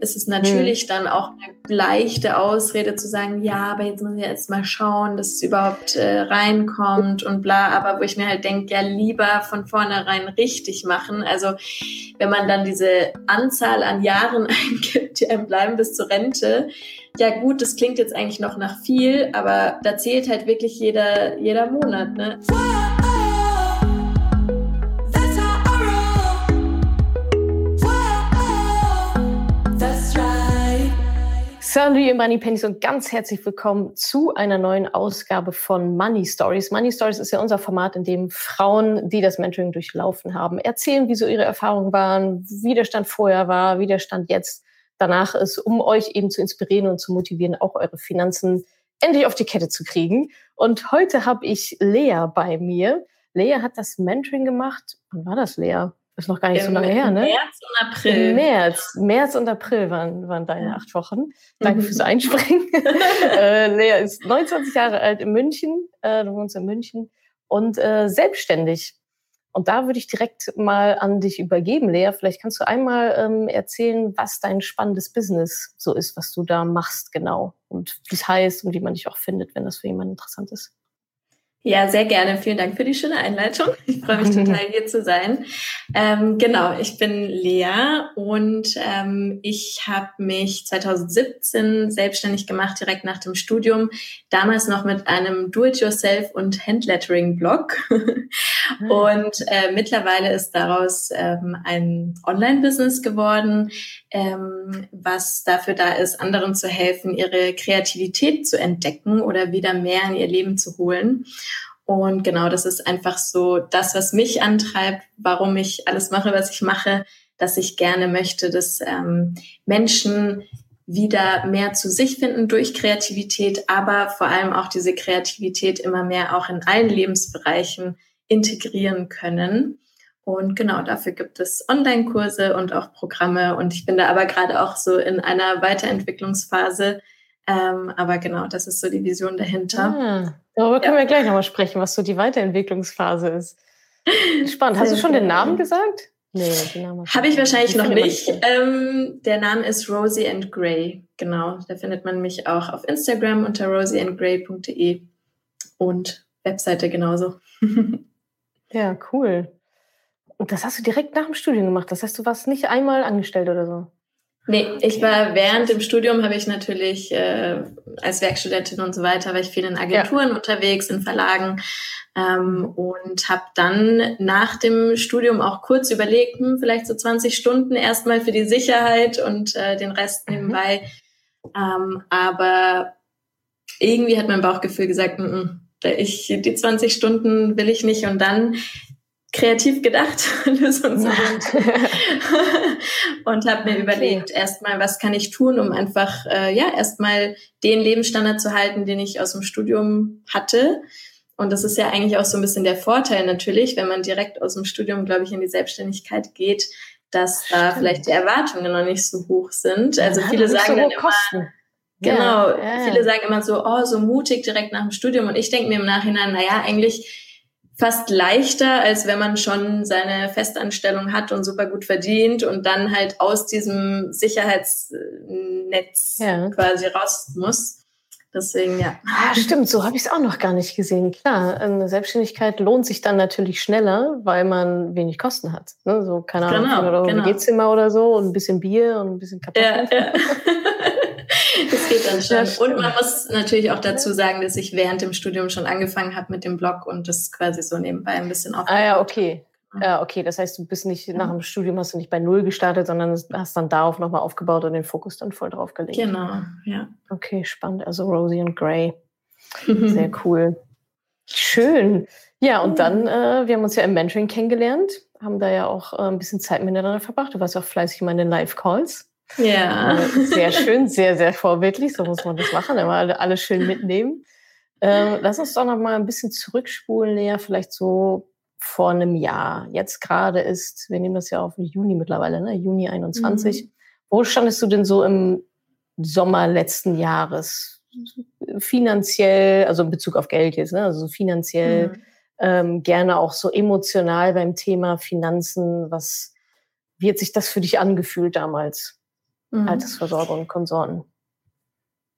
ist es natürlich mhm. dann auch eine leichte Ausrede zu sagen, ja, aber jetzt muss ich jetzt mal schauen, dass es überhaupt äh, reinkommt und bla. Aber wo ich mir halt denke, ja, lieber von vornherein richtig machen. Also wenn man dann diese Anzahl an Jahren eingibt, die einem bleiben bis zur Rente, ja gut, das klingt jetzt eigentlich noch nach viel, aber da zählt halt wirklich jeder, jeder Monat. Ne? Salut, ihr Money Pennies und ganz herzlich willkommen zu einer neuen Ausgabe von Money Stories. Money Stories ist ja unser Format, in dem Frauen, die das Mentoring durchlaufen haben, erzählen, wie so ihre Erfahrungen waren, wie der Stand vorher war, wie der Stand jetzt danach ist, um euch eben zu inspirieren und zu motivieren, auch eure Finanzen endlich auf die Kette zu kriegen. Und heute habe ich Lea bei mir. Lea hat das Mentoring gemacht. Wann war das, Lea? Ist noch gar nicht Im, so lange her, ne? März und April. Im März, März und April waren, waren deine acht Wochen. Danke mhm. fürs Einspringen. äh, Lea ist 29 Jahre alt in München. Äh, du wohnst in München und äh, selbstständig. Und da würde ich direkt mal an dich übergeben, Lea. Vielleicht kannst du einmal ähm, erzählen, was dein spannendes Business so ist, was du da machst genau und wie es heißt und wie man dich auch findet, wenn das für jemanden interessant ist. Ja, sehr gerne. Vielen Dank für die schöne Einleitung. Ich freue mich total, hier zu sein. Ähm, genau, ich bin Lea und ähm, ich habe mich 2017 selbstständig gemacht, direkt nach dem Studium. Damals noch mit einem Do-it-yourself und Handlettering-Blog. Ah. und äh, mittlerweile ist daraus ähm, ein Online-Business geworden, ähm, was dafür da ist, anderen zu helfen, ihre Kreativität zu entdecken oder wieder mehr in ihr Leben zu holen. Und genau, das ist einfach so das, was mich antreibt, warum ich alles mache, was ich mache, dass ich gerne möchte, dass ähm, Menschen wieder mehr zu sich finden durch Kreativität, aber vor allem auch diese Kreativität immer mehr auch in allen Lebensbereichen integrieren können. Und genau dafür gibt es Online-Kurse und auch Programme. Und ich bin da aber gerade auch so in einer Weiterentwicklungsphase. Ähm, aber genau, das ist so die Vision dahinter. Ah, darüber ja. können wir gleich nochmal sprechen, was so die Weiterentwicklungsphase ist. Spannend. Hast du schon den Namen gesagt? Nee, den Namen habe ich wahrscheinlich noch nicht. Ähm, der Name ist Rosie and Gray. Genau, da findet man mich auch auf Instagram unter rosieandgray.de und Webseite genauso. ja, cool. Und das hast du direkt nach dem Studium gemacht. Das heißt, du warst nicht einmal angestellt oder so? Nee, ich war während dem Studium habe ich natürlich äh, als Werkstudentin und so weiter, war ich viel in Agenturen ja. unterwegs, in Verlagen ähm, und habe dann nach dem Studium auch kurz überlegt, hm, vielleicht so 20 Stunden erstmal für die Sicherheit und äh, den Rest mhm. nebenbei. Ähm, aber irgendwie hat mein Bauchgefühl gesagt, m -m, ich, die 20 Stunden will ich nicht und dann kreativ gedacht, zu und habe mir okay. überlegt, erstmal, was kann ich tun, um einfach äh, ja erstmal den Lebensstandard zu halten, den ich aus dem Studium hatte. Und das ist ja eigentlich auch so ein bisschen der Vorteil natürlich, wenn man direkt aus dem Studium, glaube ich, in die Selbstständigkeit geht, dass da vielleicht die Erwartungen noch nicht so hoch sind. Also ja, viele sagen so dann immer, Kosten. genau, ja, ja. viele sagen immer so, oh, so mutig direkt nach dem Studium. Und ich denke mir im Nachhinein, na ja, eigentlich fast leichter, als wenn man schon seine Festanstellung hat und super gut verdient und dann halt aus diesem Sicherheitsnetz ja. quasi raus muss. Deswegen, ja. Ah, stimmt, so habe ich es auch noch gar nicht gesehen. Klar, eine Selbstständigkeit lohnt sich dann natürlich schneller, weil man wenig Kosten hat. Ne? So, keine Ahnung, genau, oder genau. WG-Zimmer oder so und ein bisschen Bier und ein bisschen Kartoffeln. Ja, ja. geht dann schon. Ja, und man muss natürlich auch dazu sagen, dass ich während dem Studium schon angefangen habe mit dem Blog und das quasi so nebenbei ein bisschen aufgebaut. Ah ja, okay. Ja, okay. Das heißt, du bist nicht nach dem Studium hast du nicht bei Null gestartet, sondern hast dann darauf nochmal aufgebaut und den Fokus dann voll drauf gelegt. Genau, ja. Okay, spannend. Also Rosie und Gray. Sehr cool. Schön. Ja, und dann, äh, wir haben uns ja im Mentoring kennengelernt, haben da ja auch äh, ein bisschen Zeit miteinander verbracht. Du warst auch fleißig mal in den Live-Calls. Ja. Äh, sehr schön, sehr, sehr vorbildlich. So muss man das machen. Immer alle, alle schön mitnehmen. Ähm, lass uns doch noch mal ein bisschen zurückspulen, Lea, vielleicht so vor einem Jahr. Jetzt gerade ist, wir nehmen das ja auf Juni mittlerweile, ne? Juni 21. Mhm. Wo standest du denn so im Sommer letzten Jahres? Finanziell, also in Bezug auf Geld jetzt, ne? also finanziell, mhm. ähm, gerne auch so emotional beim Thema Finanzen. Was, wie hat sich das für dich angefühlt damals? Mhm. Altersversorgung und Konsorten.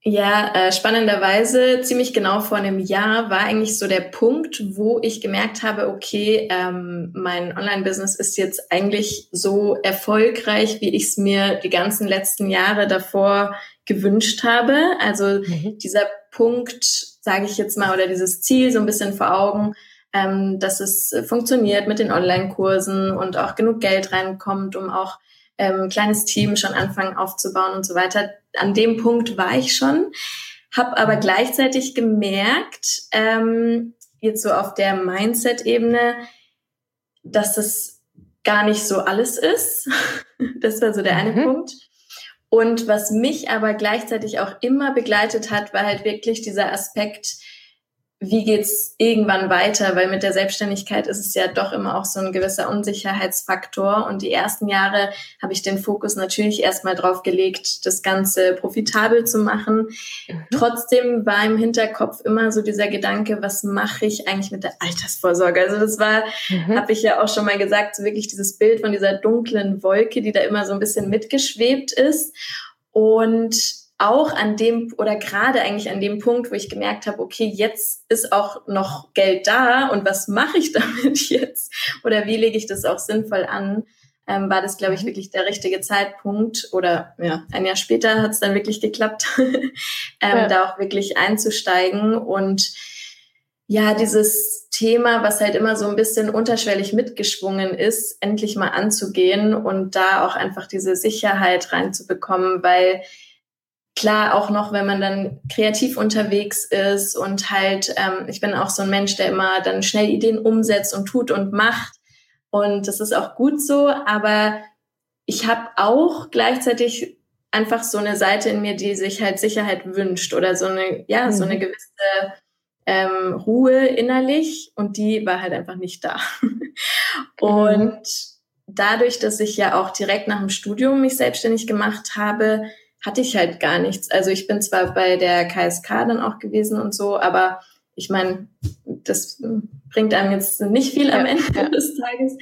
Ja, äh, spannenderweise, ziemlich genau vor einem Jahr war eigentlich so der Punkt, wo ich gemerkt habe, okay, ähm, mein Online-Business ist jetzt eigentlich so erfolgreich, wie ich es mir die ganzen letzten Jahre davor gewünscht habe. Also mhm. dieser Punkt, sage ich jetzt mal, oder dieses Ziel so ein bisschen vor Augen, ähm, dass es funktioniert mit den Online-Kursen und auch genug Geld reinkommt, um auch ähm, kleines Team schon anfangen aufzubauen und so weiter. An dem Punkt war ich schon, habe aber gleichzeitig gemerkt, ähm, jetzt so auf der Mindset-Ebene, dass das gar nicht so alles ist. das war so der eine mhm. Punkt. Und was mich aber gleichzeitig auch immer begleitet hat, war halt wirklich dieser Aspekt, wie geht's irgendwann weiter? Weil mit der Selbstständigkeit ist es ja doch immer auch so ein gewisser Unsicherheitsfaktor. Und die ersten Jahre habe ich den Fokus natürlich erstmal drauf gelegt, das Ganze profitabel zu machen. Mhm. Trotzdem war im Hinterkopf immer so dieser Gedanke, was mache ich eigentlich mit der Altersvorsorge? Also das war, mhm. habe ich ja auch schon mal gesagt, so wirklich dieses Bild von dieser dunklen Wolke, die da immer so ein bisschen mitgeschwebt ist. Und auch an dem oder gerade eigentlich an dem Punkt, wo ich gemerkt habe, okay, jetzt ist auch noch Geld da und was mache ich damit jetzt? Oder wie lege ich das auch sinnvoll an? Ähm, war das, glaube ich, mhm. wirklich der richtige Zeitpunkt oder ja, ein Jahr später hat es dann wirklich geklappt, ähm, ja. da auch wirklich einzusteigen und ja, dieses Thema, was halt immer so ein bisschen unterschwellig mitgeschwungen ist, endlich mal anzugehen und da auch einfach diese Sicherheit reinzubekommen, weil klar auch noch, wenn man dann kreativ unterwegs ist und halt, ähm, ich bin auch so ein Mensch, der immer dann schnell Ideen umsetzt und tut und macht. Und das ist auch gut so, aber ich habe auch gleichzeitig einfach so eine Seite in mir, die sich halt Sicherheit wünscht oder so eine, ja, mhm. so eine mhm. gewisse ähm, Ruhe innerlich und die war halt einfach nicht da. und mhm. dadurch, dass ich ja auch direkt nach dem Studium mich selbstständig gemacht habe, hatte ich halt gar nichts. Also ich bin zwar bei der KSK dann auch gewesen und so, aber ich meine, das bringt einem jetzt nicht viel am Ende ja. des Tages.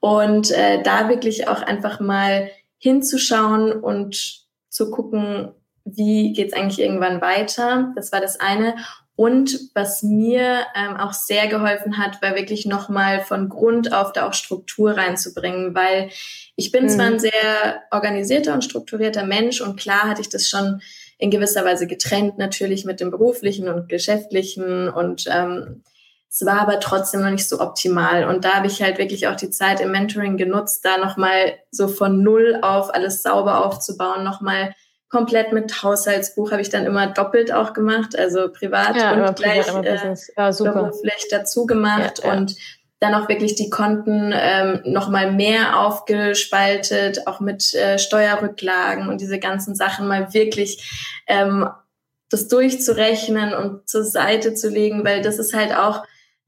Und äh, da wirklich auch einfach mal hinzuschauen und zu gucken, wie geht's eigentlich irgendwann weiter. Das war das eine. Und was mir ähm, auch sehr geholfen hat, war wirklich nochmal von Grund auf da auch Struktur reinzubringen, weil ich bin mhm. zwar ein sehr organisierter und strukturierter Mensch und klar hatte ich das schon in gewisser Weise getrennt, natürlich mit dem beruflichen und geschäftlichen und ähm, es war aber trotzdem noch nicht so optimal. Und da habe ich halt wirklich auch die Zeit im Mentoring genutzt, da nochmal so von Null auf alles sauber aufzubauen, nochmal komplett mit Haushaltsbuch habe ich dann immer doppelt auch gemacht, also privat ja, und gleich privat, äh, ja, beruflich dazu gemacht ja, und dann auch wirklich die Konten ähm, noch mal mehr aufgespaltet, auch mit äh, Steuerrücklagen und diese ganzen Sachen mal wirklich ähm, das durchzurechnen und zur Seite zu legen, weil das ist halt auch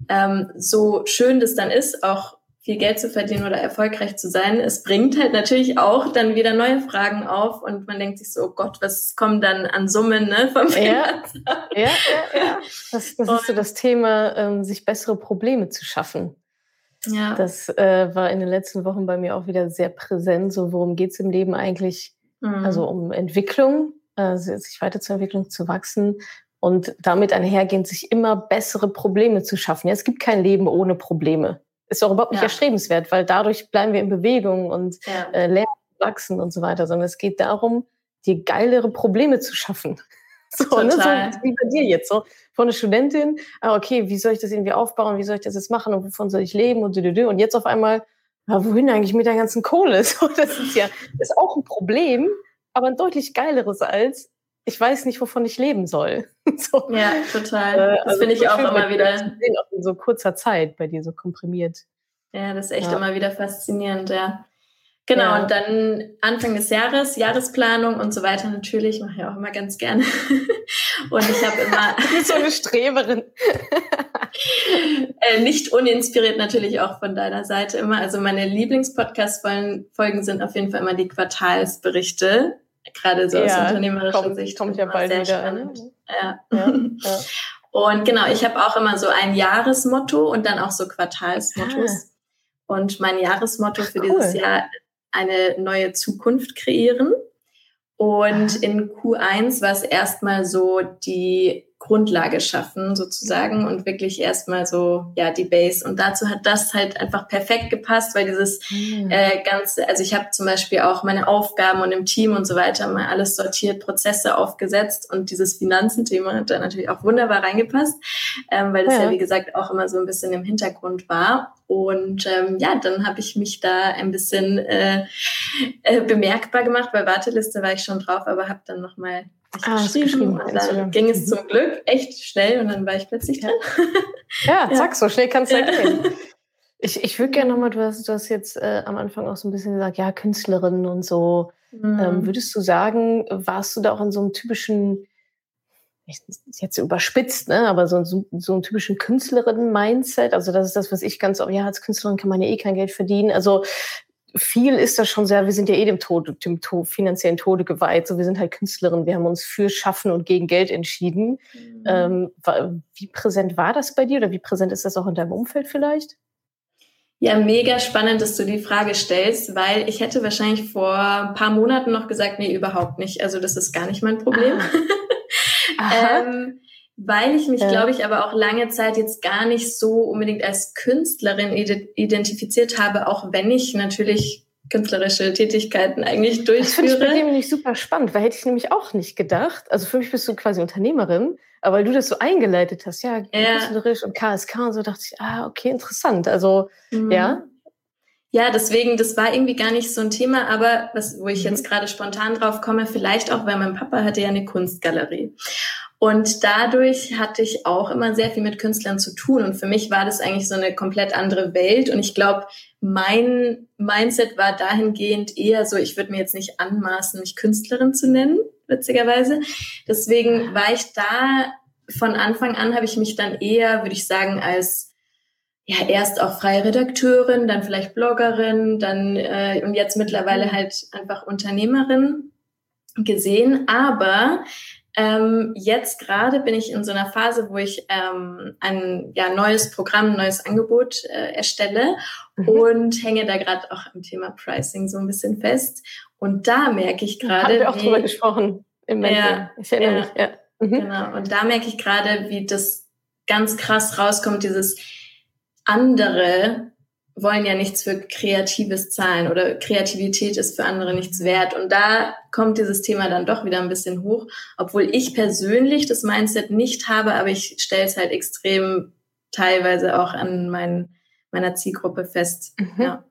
ähm, so schön das dann ist, auch viel Geld zu verdienen oder erfolgreich zu sein. Es bringt halt natürlich auch dann wieder neue Fragen auf und man denkt sich so, oh Gott, was kommt dann an Summen ne, vom ja, ja, ja, ja. Das, das ist so das Thema, ähm, sich bessere Probleme zu schaffen. Ja. Das äh, war in den letzten Wochen bei mir auch wieder sehr präsent. So, worum geht's im Leben eigentlich? Mhm. Also um Entwicklung, äh, sich weiterzuentwickeln, zu wachsen und damit einhergehend sich immer bessere Probleme zu schaffen. Ja, es gibt kein Leben ohne Probleme ist auch überhaupt nicht ja. erstrebenswert, weil dadurch bleiben wir in Bewegung und ja. äh, lernen, wachsen und so weiter, sondern es geht darum, dir geilere Probleme zu schaffen. So, ne, so wie bei dir jetzt so. Von einer Studentin, ah, okay, wie soll ich das irgendwie aufbauen, wie soll ich das jetzt machen und wovon soll ich leben und du, und jetzt auf einmal, ja, wohin eigentlich mit der ganzen Kohle? So, das ist ja, ist auch ein Problem, aber ein deutlich geileres als, ich weiß nicht, wovon ich leben soll. so. Ja, total. Äh, das also finde ich auch immer wieder. Sehen, auch in so kurzer Zeit bei dir so komprimiert. Ja, das ist echt ja. immer wieder faszinierend, ja. Genau, ja. und dann Anfang des Jahres, Jahresplanung und so weiter natürlich, mache ich auch immer ganz gerne. und ich habe immer. so eine Streberin. äh, nicht uninspiriert natürlich auch von deiner Seite immer. Also meine Lieblingspodcast-Folgen sind auf jeden Fall immer die Quartalsberichte gerade so ja, aus unternehmerischer kommt, Sicht. Kommt ja bald wieder. Ne? Ja. Ja, ja. Und genau, ich habe auch immer so ein Jahresmotto und dann auch so Quartalsmottos. Ah. Und mein Jahresmotto für cool. dieses Jahr eine neue Zukunft kreieren. Und in Q1 war es erstmal so die Grundlage schaffen sozusagen und wirklich erstmal so ja die Base und dazu hat das halt einfach perfekt gepasst, weil dieses mhm. äh, ganze, also ich habe zum Beispiel auch meine Aufgaben und im Team und so weiter mal alles sortiert, Prozesse aufgesetzt und dieses Finanzenthema hat da natürlich auch wunderbar reingepasst, ähm, weil das ja. ja wie gesagt auch immer so ein bisschen im Hintergrund war und ähm, ja, dann habe ich mich da ein bisschen äh, äh, bemerkbar gemacht. Bei Warteliste war ich schon drauf, aber habe dann nochmal ah, geschrieben. Und dann ging es zum Glück echt schnell und dann war ich plötzlich drin. Ja, ja zack, so schnell kann es ja gehen. Ich, ich würde gerne nochmal, du hast, du hast jetzt äh, am Anfang auch so ein bisschen gesagt, ja, Künstlerin und so. Mhm. Ähm, würdest du sagen, warst du da auch in so einem typischen, jetzt überspitzt, ne, aber so, so, so einen typischen Künstlerinnen-Mindset? Also das ist das, was ich ganz, ja, als Künstlerin kann man ja eh kein Geld verdienen. Also viel ist das schon sehr, wir sind ja eh dem Tod, dem Tod, finanziellen Tode geweiht. So, wir sind halt Künstlerinnen, wir haben uns für Schaffen und gegen Geld entschieden. Mhm. Ähm, wie präsent war das bei dir oder wie präsent ist das auch in deinem Umfeld vielleicht? Ja, mega spannend, dass du die Frage stellst, weil ich hätte wahrscheinlich vor ein paar Monaten noch gesagt, nee, überhaupt nicht. Also das ist gar nicht mein Problem. Ah. ähm, weil ich mich, ja. glaube ich, aber auch lange Zeit jetzt gar nicht so unbedingt als Künstlerin identifiziert habe, auch wenn ich natürlich künstlerische Tätigkeiten eigentlich durchführe. Das finde ich bei dir nämlich super spannend, weil hätte ich nämlich auch nicht gedacht. Also für mich bist du quasi Unternehmerin, aber weil du das so eingeleitet hast, ja, ja. künstlerisch und KSK und so, dachte ich, ah, okay, interessant. Also, mhm. ja. Ja, deswegen, das war irgendwie gar nicht so ein Thema, aber was, wo ich mhm. jetzt gerade spontan drauf komme, vielleicht auch, weil mein Papa hatte ja eine Kunstgalerie. Und dadurch hatte ich auch immer sehr viel mit Künstlern zu tun. Und für mich war das eigentlich so eine komplett andere Welt. Und ich glaube, mein Mindset war dahingehend eher so, ich würde mir jetzt nicht anmaßen, mich Künstlerin zu nennen, witzigerweise. Deswegen war ich da von Anfang an, habe ich mich dann eher, würde ich sagen, als ja, erst auch freie Redakteurin, dann vielleicht Bloggerin, dann äh, und jetzt mittlerweile halt einfach Unternehmerin gesehen. Aber ähm, jetzt gerade bin ich in so einer Phase, wo ich ähm, ein ja, neues Programm, ein neues Angebot äh, erstelle mhm. und hänge da gerade auch am Thema Pricing so ein bisschen fest. Und da merke ich gerade. Haben wir auch wie, drüber gesprochen im Ja, ich erinnere ja, mich. Ja. Mhm. Genau. Und da merke ich gerade, wie das ganz krass rauskommt, dieses andere wollen ja nichts für Kreatives zahlen oder Kreativität ist für andere nichts wert. Und da kommt dieses Thema dann doch wieder ein bisschen hoch, obwohl ich persönlich das Mindset nicht habe, aber ich stelle es halt extrem teilweise auch an mein, meiner Zielgruppe fest. Mhm. Ja,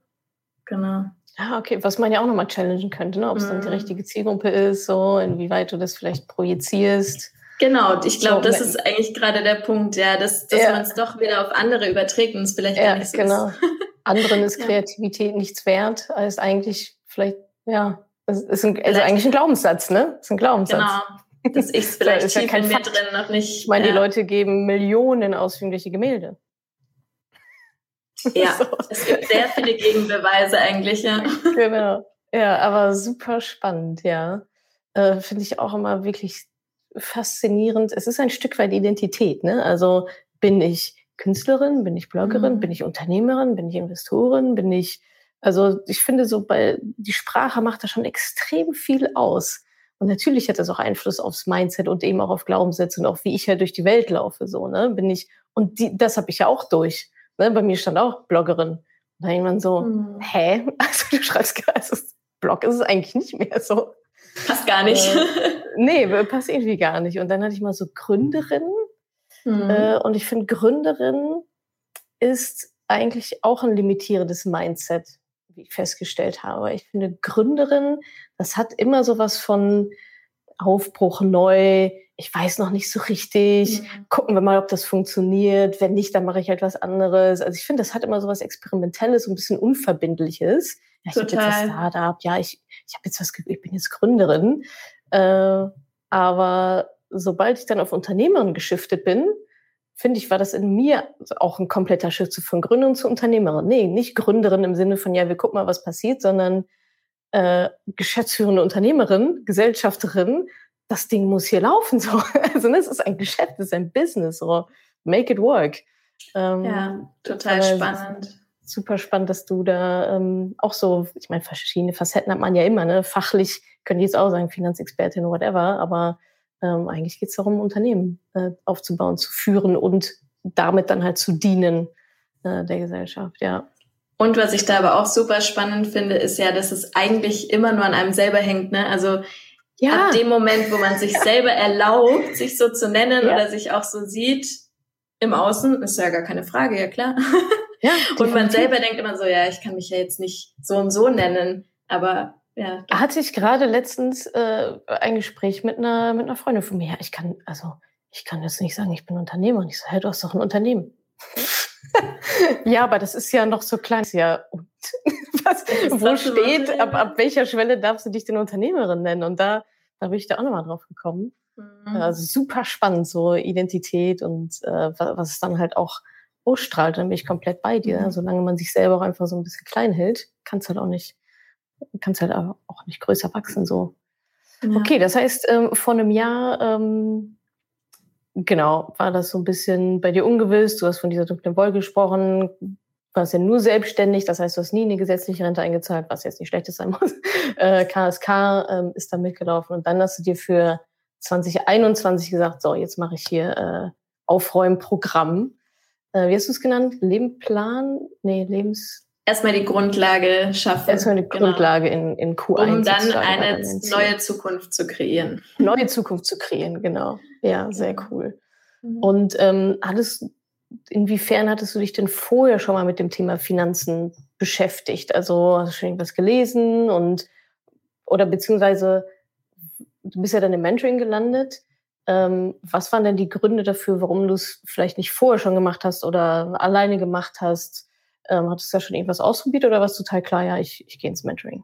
genau. Ja, okay, was man ja auch nochmal challengen könnte, ne? ob es mhm. dann die mhm. richtige Zielgruppe ist, so inwieweit du das vielleicht projizierst. Genau, ich glaube, so, das ist eigentlich gerade der Punkt, ja, dass, dass ja. man es doch wieder auf andere überträgt und es vielleicht ja, gar nicht so genau. ist. anderen ist Kreativität ja. nichts wert, als eigentlich vielleicht, ja, das ist ein, also eigentlich ein Glaubenssatz, ne? Das ist ein Glaubenssatz. Genau. Dass ich es vielleicht ist ja kein in mir drin noch nicht. Ich meine, ja. die Leute geben Millionen aus für irgendwelche Gemälde. Ja, so. es gibt sehr viele Gegenbeweise eigentlich, ja. Genau. Ja, aber super spannend, ja. Äh, Finde ich auch immer wirklich faszinierend. Es ist ein Stück weit Identität, ne? Also bin ich Künstlerin, bin ich Bloggerin, mhm. bin ich Unternehmerin, bin ich Investorin, bin ich, also ich finde so bei, die Sprache macht da schon extrem viel aus. Und natürlich hat das auch Einfluss aufs Mindset und eben auch auf Glaubenssätze und auch wie ich halt durch die Welt laufe, so, ne, bin ich, und die, das habe ich ja auch durch. Ne? Bei mir stand auch Bloggerin. Und dann irgendwann so, mhm. hä? Also du schreibst gerade, also Blog ist es eigentlich nicht mehr so. Passt gar nicht. Äh, nee, passt irgendwie gar nicht. Und dann hatte ich mal so Gründerin Mhm. Äh, und ich finde, Gründerin ist eigentlich auch ein limitierendes Mindset, wie ich festgestellt habe. Ich finde, Gründerin, das hat immer so was von Aufbruch neu. Ich weiß noch nicht so richtig. Mhm. Gucken wir mal, ob das funktioniert. Wenn nicht, dann mache ich halt was anderes. Also ich finde, das hat immer so was Experimentelles, so ein bisschen Unverbindliches. Ja, ich habe jetzt ein Startup. Ja, ich, ich habe jetzt was, ich bin jetzt Gründerin. Äh, aber sobald ich dann auf Unternehmerin geschiftet bin, finde ich, war das in mir auch ein kompletter Schritt von Gründerin zu Unternehmerin. Nee, nicht Gründerin im Sinne von, ja, wir gucken mal, was passiert, sondern äh, geschäftsführende Unternehmerin, Gesellschafterin, das Ding muss hier laufen. So. Also das ist ein Geschäft, das ist ein Business. So. Make it work. Ähm, ja, total spannend. Super spannend, dass du da ähm, auch so, ich meine, verschiedene Facetten hat man ja immer, ne? Fachlich könnte jetzt auch sagen, Finanzexpertin, whatever, aber ähm, eigentlich geht es darum, Unternehmen äh, aufzubauen, zu führen und damit dann halt zu dienen äh, der Gesellschaft, ja. Und was ich da aber auch super spannend finde, ist ja, dass es eigentlich immer nur an einem selber hängt. Ne? Also ja. ab dem Moment, wo man sich selber erlaubt, sich so zu nennen ja. oder sich auch so sieht, im Außen, ist ja gar keine Frage, ja klar. Ja, und man selber denkt immer so, ja, ich kann mich ja jetzt nicht so und so nennen, aber ja. Hatte ich gerade letztens äh, ein Gespräch mit einer, mit einer Freundin von mir. Ja, ich kann, also, ich kann jetzt nicht sagen, ich bin Unternehmer. Und ich so, hey, du hast doch ein Unternehmen. ja, aber das ist ja noch so klein. Ja, und was, wo steht, ab, ab welcher Schwelle darfst du dich denn Unternehmerin nennen? Und da, da bin ich da auch nochmal drauf gekommen. Mhm. Also super spannend, so Identität und äh, was es dann halt auch ausstrahlt. Dann bin ich komplett bei dir. Mhm. Solange man sich selber auch einfach so ein bisschen klein hält, kann es halt auch nicht, kann es halt auch nicht größer wachsen. So. Ja. Okay, das heißt, ähm, vor einem Jahr ähm, genau, war das so ein bisschen bei dir ungewiss. Du hast von dieser dunklen Wolke gesprochen, warst ja nur selbstständig, das heißt, du hast nie eine gesetzliche Rente eingezahlt, was jetzt nicht schlechtes sein muss. Äh, KSK ähm, ist da mitgelaufen und dann hast du dir für 2021 gesagt, so, jetzt mache ich hier äh, Aufräumprogramm. Äh, wie hast du es genannt? Lebenplan? Nee, Lebens... Erstmal die Grundlage schaffen. Erstmal die genau. Grundlage in, in Q1. Um dann eine neue Zukunft zu kreieren. Neue Zukunft zu kreieren, genau. Ja, sehr cool. Mhm. Und ähm, hattest, inwiefern hattest du dich denn vorher schon mal mit dem Thema Finanzen beschäftigt? Also hast du schon irgendwas gelesen und oder beziehungsweise du bist ja dann im Mentoring gelandet. Ähm, was waren denn die Gründe dafür, warum du es vielleicht nicht vorher schon gemacht hast oder alleine gemacht hast? Ähm, hattest du da schon irgendwas ausprobiert oder war es total klar, ja, ich, ich gehe ins Mentoring?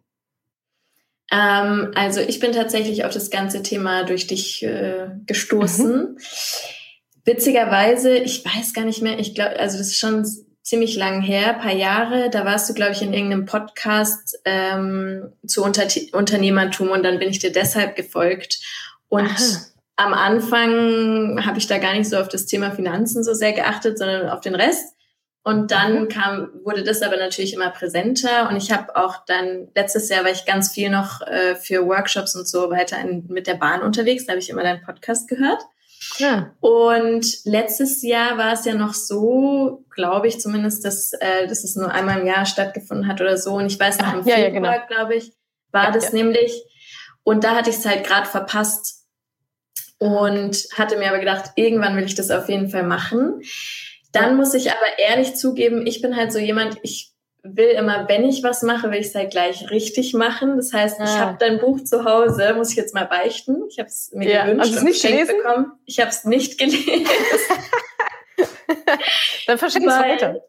Ähm, also ich bin tatsächlich auf das ganze Thema durch dich äh, gestoßen. Mhm. Witzigerweise, ich weiß gar nicht mehr, ich glaube, also das ist schon ziemlich lang her, paar Jahre, da warst du, glaube ich, in irgendeinem Podcast ähm, zu Unter Unternehmertum und dann bin ich dir deshalb gefolgt. Und Aha. am Anfang habe ich da gar nicht so auf das Thema Finanzen so sehr geachtet, sondern auf den Rest. Und dann mhm. kam, wurde das aber natürlich immer präsenter. Und ich habe auch dann, letztes Jahr war ich ganz viel noch äh, für Workshops und so weiter in, mit der Bahn unterwegs. Da habe ich immer deinen Podcast gehört. Ja. Und letztes Jahr war es ja noch so, glaube ich zumindest, dass, äh, dass es nur einmal im Jahr stattgefunden hat oder so. Und ich weiß noch, im ja, Februar, ja, genau. glaube ich, war ja, das nämlich. Und da hatte ich es halt gerade verpasst und hatte mir aber gedacht, irgendwann will ich das auf jeden Fall machen. Dann muss ich aber ehrlich zugeben, ich bin halt so jemand, ich will immer, wenn ich was mache, will ich es halt gleich richtig machen. Das heißt, ich ah. habe dein Buch zu Hause, muss ich jetzt mal beichten. Ich habe es mir ja, gewünscht und nicht geschenkt gelesen? bekommen. Ich habe es nicht gelesen. Dann verschenke ich es weiter.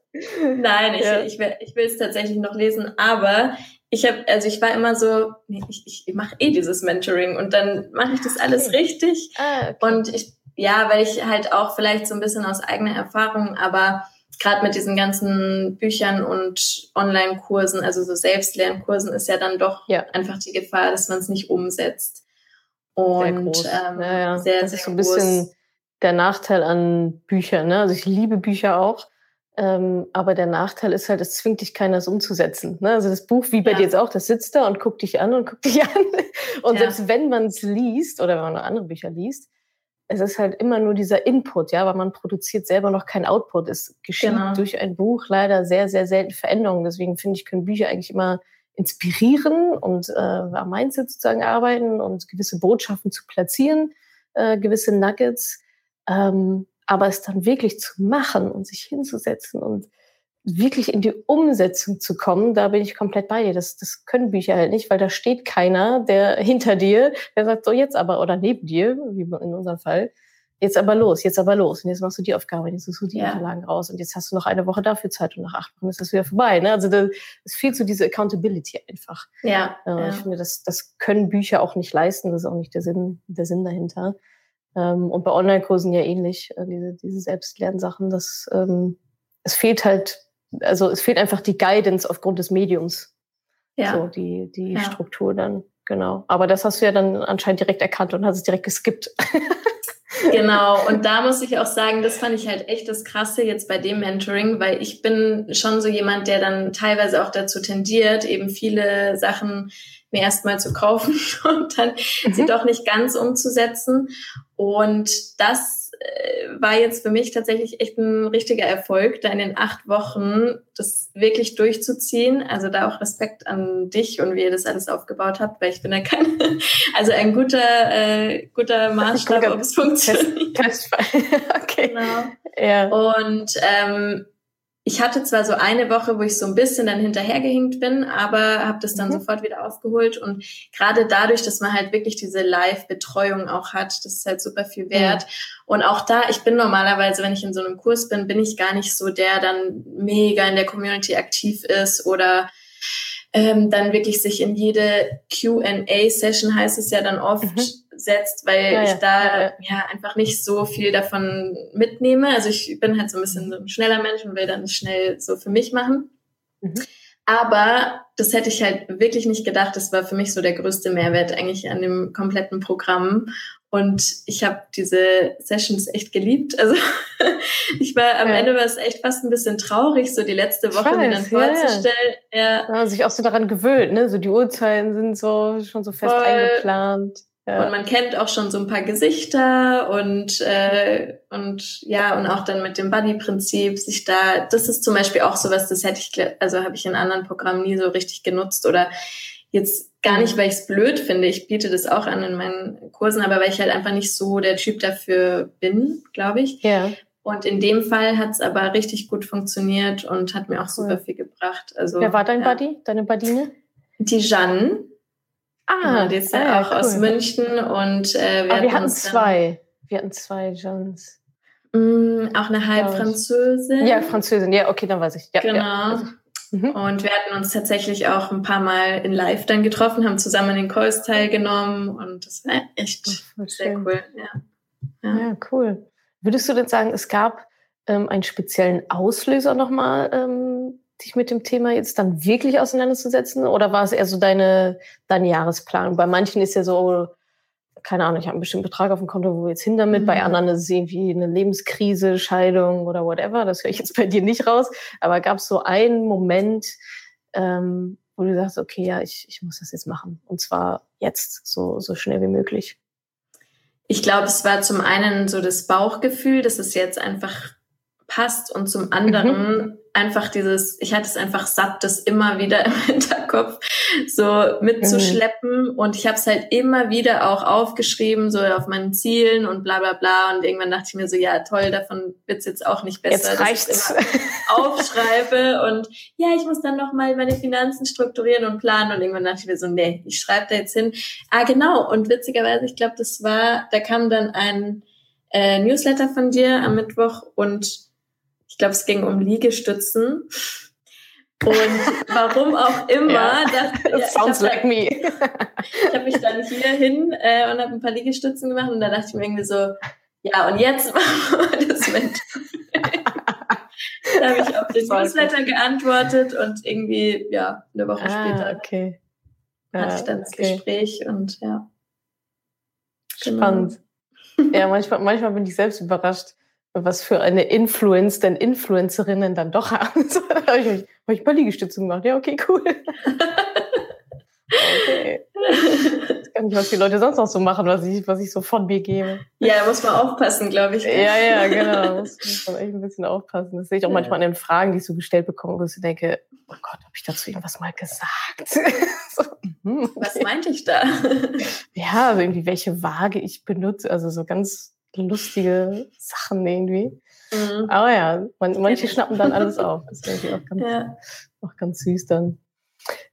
Nein, ich, ja. ich, will, ich will es tatsächlich noch lesen, aber ich habe, also ich war immer so, nee, ich, ich mache eh dieses Mentoring und dann mache ich das alles okay. richtig. Ah, okay. Und ich ja, weil ich halt auch vielleicht so ein bisschen aus eigener Erfahrung, aber gerade mit diesen ganzen Büchern und Online-Kursen, also so Selbstlernkursen, ist ja dann doch ja. einfach die Gefahr, dass man es nicht umsetzt. Und sehr ähm, ja, ja. sehr, das sehr ist so ein bisschen der Nachteil an Büchern. Ne? Also ich liebe Bücher auch. Ähm, aber der Nachteil ist halt, es zwingt dich keiner, es umzusetzen. Ne? Also das Buch, wie bei dir jetzt auch, das sitzt da und guckt dich an und guckt dich an. Und selbst wenn man es liest oder wenn man noch andere Bücher liest, es ist halt immer nur dieser Input, ja, weil man produziert selber noch kein Output. Es geschieht genau. durch ein Buch leider sehr, sehr selten Veränderungen. Deswegen finde ich, können Bücher eigentlich immer inspirieren und äh, am Mindset sozusagen arbeiten und gewisse Botschaften zu platzieren, äh, gewisse Nuggets. Ähm, aber es dann wirklich zu machen und sich hinzusetzen und wirklich in die Umsetzung zu kommen, da bin ich komplett bei dir. Das, das können Bücher halt nicht, weil da steht keiner, der hinter dir, der sagt, so jetzt aber, oder neben dir, wie in unserem Fall, jetzt aber los, jetzt aber los. Und jetzt machst du die Aufgabe, jetzt suchst du die ja. Unterlagen raus und jetzt hast du noch eine Woche dafür Zeit und nach acht Wochen ist das wieder vorbei. Ne? Also da ist viel zu diese Accountability einfach. Ja, äh, ja. Ich finde, das, das können Bücher auch nicht leisten, das ist auch nicht der Sinn, der Sinn dahinter. Ähm, und bei Online-Kursen ja ähnlich, äh, diese, diese Selbstlernsachen, das, ähm, es fehlt halt also es fehlt einfach die Guidance aufgrund des Mediums. Ja. So, die, die ja. Struktur dann, genau. Aber das hast du ja dann anscheinend direkt erkannt und hast es direkt geskippt. genau, und da muss ich auch sagen, das fand ich halt echt das Krasse jetzt bei dem Mentoring, weil ich bin schon so jemand, der dann teilweise auch dazu tendiert, eben viele Sachen mir erstmal zu kaufen und dann mhm. sie doch nicht ganz umzusetzen. Und das war jetzt für mich tatsächlich echt ein richtiger Erfolg, da in den acht Wochen das wirklich durchzuziehen. Also da auch Respekt an dich und wie ihr das alles aufgebaut habt, weil ich bin ja kein, also ein guter, äh, guter Maßstab, ob es funktioniert. Testfall. okay. Genau. Ja. Und ähm, ich hatte zwar so eine Woche, wo ich so ein bisschen dann hinterhergehinkt bin, aber habe das dann mhm. sofort wieder aufgeholt. Und gerade dadurch, dass man halt wirklich diese Live-Betreuung auch hat, das ist halt super viel wert. Mhm. Und auch da, ich bin normalerweise, wenn ich in so einem Kurs bin, bin ich gar nicht so der dann mega in der Community aktiv ist oder ähm, dann wirklich sich in jede QA-Session heißt es ja dann oft mhm. Setzt, weil ja, ich da ja, ja. einfach nicht so viel davon mitnehme. Also ich bin halt so ein bisschen so ein schneller Mensch und will dann schnell so für mich machen. Mhm. Aber das hätte ich halt wirklich nicht gedacht. Das war für mich so der größte Mehrwert eigentlich an dem kompletten Programm. Und ich habe diese Sessions echt geliebt. Also ich war am ja. Ende war es echt fast ein bisschen traurig, so die letzte Woche weiß, mir dann vorzustellen. Ja, ja. ja. sich auch so daran gewöhnt, ne? So die Uhrzeiten sind so schon so fest Voll. eingeplant. Ja. Und man kennt auch schon so ein paar Gesichter und äh, und ja und auch dann mit dem Buddy-Prinzip sich da. Das ist zum Beispiel auch sowas, das hätte ich also habe ich in anderen Programmen nie so richtig genutzt oder Jetzt gar nicht, weil ich es blöd finde. Ich biete das auch an in meinen Kursen, aber weil ich halt einfach nicht so der Typ dafür bin, glaube ich. Ja. Und in dem Fall hat es aber richtig gut funktioniert und hat mir auch super cool. viel gebracht. Also, Wer war dein ja. Buddy, deine Buddine? Die Jeanne. Ah, genau, die ist ja, ja auch cool. aus München und äh, wir, ah, wir hatten zwei. Wir hatten zwei Jeans. Mm, auch eine halb Französin. Ja, Französin. Ja, okay, dann weiß ich. Ja, genau. Ja, Mhm. Und wir hatten uns tatsächlich auch ein paar Mal in Live dann getroffen, haben zusammen in den Calls teilgenommen und das war echt sehr cool. Ja. Ja. ja. cool. Würdest du denn sagen, es gab ähm, einen speziellen Auslöser nochmal, ähm, dich mit dem Thema jetzt dann wirklich auseinanderzusetzen? Oder war es eher so deine, dein Jahresplan? Bei manchen ist ja so, keine Ahnung, ich habe einen bestimmten Betrag auf dem Konto, wo jetzt hin damit. Mhm. Bei anderen ist es irgendwie eine Lebenskrise, Scheidung oder whatever. Das höre ich jetzt bei dir nicht raus. Aber gab es so einen Moment, ähm, wo du sagst, okay, ja, ich, ich muss das jetzt machen. Und zwar jetzt, so, so schnell wie möglich. Ich glaube, es war zum einen so das Bauchgefühl, dass es jetzt einfach passt und zum anderen mhm einfach dieses, ich hatte es einfach satt, das immer wieder im Hinterkopf so mitzuschleppen. Mhm. Und ich habe es halt immer wieder auch aufgeschrieben, so auf meinen Zielen und bla bla bla. Und irgendwann dachte ich mir so, ja toll, davon wird's jetzt auch nicht besser. Jetzt reicht's. Dass ich aufschreibe und ja, ich muss dann nochmal meine Finanzen strukturieren und planen. Und irgendwann dachte ich mir so, nee, ich schreibe da jetzt hin. Ah, genau. Und witzigerweise, ich glaube, das war, da kam dann ein äh, Newsletter von dir am Mittwoch und ich glaube, es ging um Liegestützen. Und warum auch immer, ja. dachte, ja, sounds like dann, me. ich habe mich dann hier hin äh, und habe ein paar Liegestützen gemacht und da dachte ich mir irgendwie so, ja, und jetzt machen wir das mit. da habe ich auf den Newsletter geantwortet und irgendwie, ja, eine Woche ah, später okay. hatte ich dann das okay. Gespräch und ja. Genau. Spannend. Ja, manchmal, manchmal bin ich selbst überrascht was für eine Influence denn Influencerinnen dann doch haben. so, da habe ich, hab ich ein paar Liegestütze gemacht. Ja, okay, cool. okay. Ich kann nicht, was die Leute sonst noch so machen, was ich, was ich so von mir gebe. Ja, muss man aufpassen, glaube ich. Ja, ja, genau. Muss, muss man echt ein bisschen aufpassen. Das sehe ich auch ja. manchmal in den Fragen, die ich so gestellt bekomme, wo ich denke, oh Gott, habe ich dazu irgendwas mal gesagt? so, hm, Was meinte ich da? ja, also irgendwie welche Waage ich benutze. Also so ganz lustige Sachen irgendwie. Mhm. Aber ja, man, manche schnappen dann alles auf. Das ist irgendwie auch ganz, ja. auch ganz süß dann.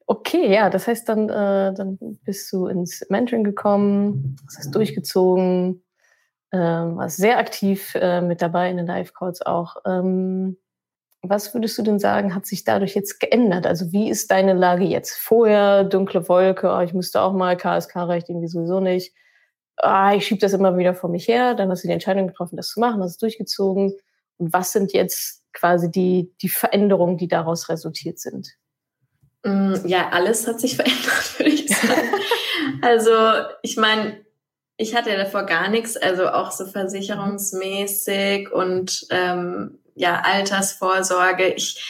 Okay, ja, das heißt, dann, äh, dann bist du ins Mentoring gekommen, hast durchgezogen, ähm, warst sehr aktiv äh, mit dabei in den Live-Calls auch. Ähm, was würdest du denn sagen, hat sich dadurch jetzt geändert? Also wie ist deine Lage jetzt? Vorher, dunkle Wolke, oh, ich müsste auch mal, KSK reicht irgendwie sowieso nicht ah, ich schiebe das immer wieder vor mich her, dann hast du die Entscheidung getroffen, das zu machen, hast es durchgezogen. Und was sind jetzt quasi die, die Veränderungen, die daraus resultiert sind? Mm, ja, alles hat sich verändert, würde ich sagen. also, ich meine, ich hatte ja davor gar nichts, also auch so versicherungsmäßig und ähm, ja, Altersvorsorge. Ich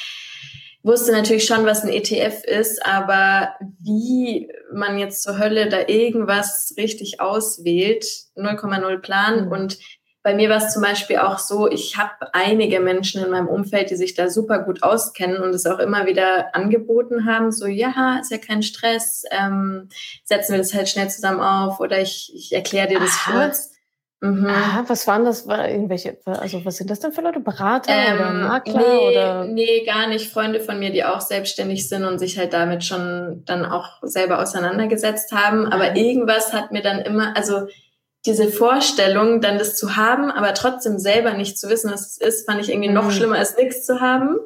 wusste natürlich schon, was ein ETF ist, aber wie man jetzt zur Hölle da irgendwas richtig auswählt, 0,0 Plan. Mhm. Und bei mir war es zum Beispiel auch so, ich habe einige Menschen in meinem Umfeld, die sich da super gut auskennen und es auch immer wieder angeboten haben, so ja, ist ja kein Stress, ähm, setzen wir das halt schnell zusammen auf oder ich, ich erkläre dir das Aha. kurz. Mhm. Ah, was waren das? War irgendwelche, also was sind das denn für Leute? Berater ähm, oder Makler? Nee, oder? nee, gar nicht. Freunde von mir, die auch selbstständig sind und sich halt damit schon dann auch selber auseinandergesetzt haben. Aber mhm. irgendwas hat mir dann immer, also diese Vorstellung, dann das zu haben, aber trotzdem selber nicht zu wissen, was es ist, fand ich irgendwie mhm. noch schlimmer als nichts zu haben.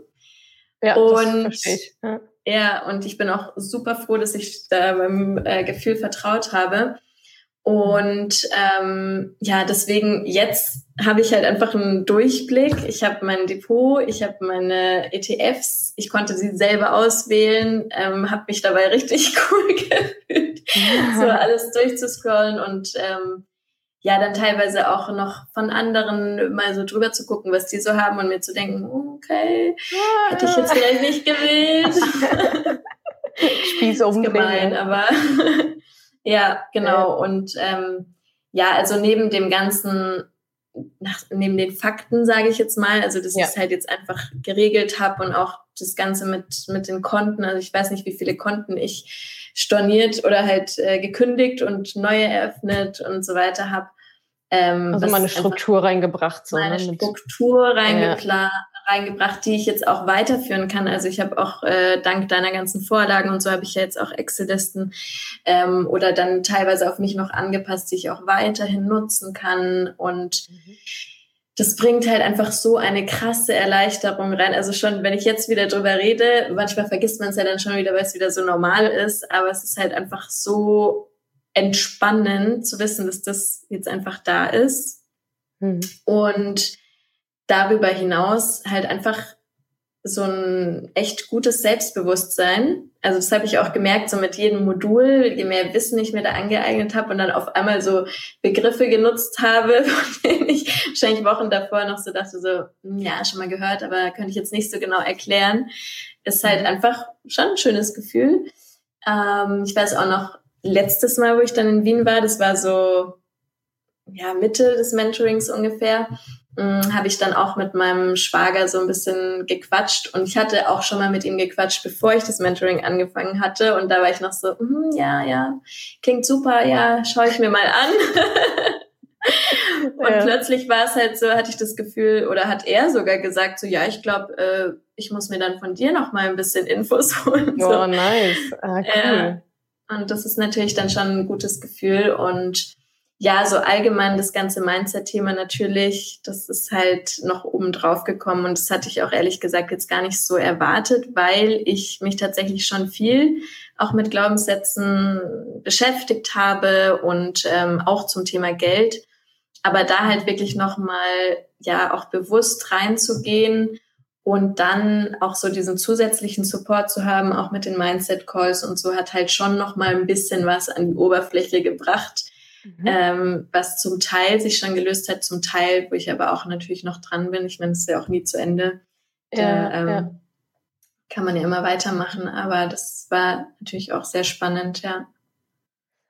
Ja, und, das verstehe ich. Ja. ja, und ich bin auch super froh, dass ich da beim äh, Gefühl vertraut habe. Und ähm, ja, deswegen jetzt habe ich halt einfach einen Durchblick. Ich habe mein Depot, ich habe meine ETFs, ich konnte sie selber auswählen, ähm, habe mich dabei richtig cool gefühlt, so alles durchzuscrollen und ähm, ja, dann teilweise auch noch von anderen mal so drüber zu gucken, was die so haben und mir zu denken, okay, hätte ich jetzt vielleicht nicht gewählt. Spieß um gemein, aber ja, genau. Und ähm, ja, also neben dem ganzen, nach, neben den Fakten, sage ich jetzt mal, also dass ja. ich es halt jetzt einfach geregelt habe und auch das Ganze mit, mit den Konten, also ich weiß nicht, wie viele Konten ich storniert oder halt äh, gekündigt und neue eröffnet und so weiter habe. Ähm, also mal eine Struktur reingebracht. So, meine ne? Struktur reingeplant, reingebracht, die ich jetzt auch weiterführen kann. Also ich habe auch äh, dank deiner ganzen Vorlagen und so habe ich ja jetzt auch Excel-Listen ähm, oder dann teilweise auf mich noch angepasst, die ich auch weiterhin nutzen kann. Und mhm. das bringt halt einfach so eine krasse Erleichterung rein. Also schon, wenn ich jetzt wieder drüber rede, manchmal vergisst man es ja dann schon wieder, weil es wieder so normal ist, aber es ist halt einfach so entspannend zu wissen, dass das jetzt einfach da ist. Mhm. Und darüber hinaus halt einfach so ein echt gutes Selbstbewusstsein. Also das habe ich auch gemerkt, so mit jedem Modul, je mehr Wissen ich mir da angeeignet habe und dann auf einmal so Begriffe genutzt habe, von denen ich wahrscheinlich Wochen davor noch so dachte, so, hm, ja, schon mal gehört, aber könnte ich jetzt nicht so genau erklären, ist halt mhm. einfach schon ein schönes Gefühl. Ähm, ich weiß auch noch, letztes Mal, wo ich dann in Wien war, das war so ja, Mitte des Mentorings ungefähr, habe ich dann auch mit meinem Schwager so ein bisschen gequatscht und ich hatte auch schon mal mit ihm gequatscht, bevor ich das Mentoring angefangen hatte und da war ich noch so, mm, ja, ja, klingt super, ja, schaue ich mir mal an. und ja. plötzlich war es halt so, hatte ich das Gefühl oder hat er sogar gesagt, so ja, ich glaube, äh, ich muss mir dann von dir noch mal ein bisschen Infos holen. Oh, so. nice. Ah, cool. Äh, und das ist natürlich dann schon ein gutes Gefühl und ja, so allgemein das ganze Mindset-Thema natürlich, das ist halt noch oben drauf gekommen und das hatte ich auch ehrlich gesagt jetzt gar nicht so erwartet, weil ich mich tatsächlich schon viel auch mit Glaubenssätzen beschäftigt habe und ähm, auch zum Thema Geld. Aber da halt wirklich nochmal, ja, auch bewusst reinzugehen und dann auch so diesen zusätzlichen Support zu haben, auch mit den Mindset-Calls und so, hat halt schon nochmal ein bisschen was an die Oberfläche gebracht mhm. ähm, was zum Teil sich schon gelöst hat, zum Teil, wo ich aber auch natürlich noch dran bin. Ich meine, es ist ja auch nie zu Ende. Ja, ähm, ja. Kann man ja immer weitermachen, aber das war natürlich auch sehr spannend, ja.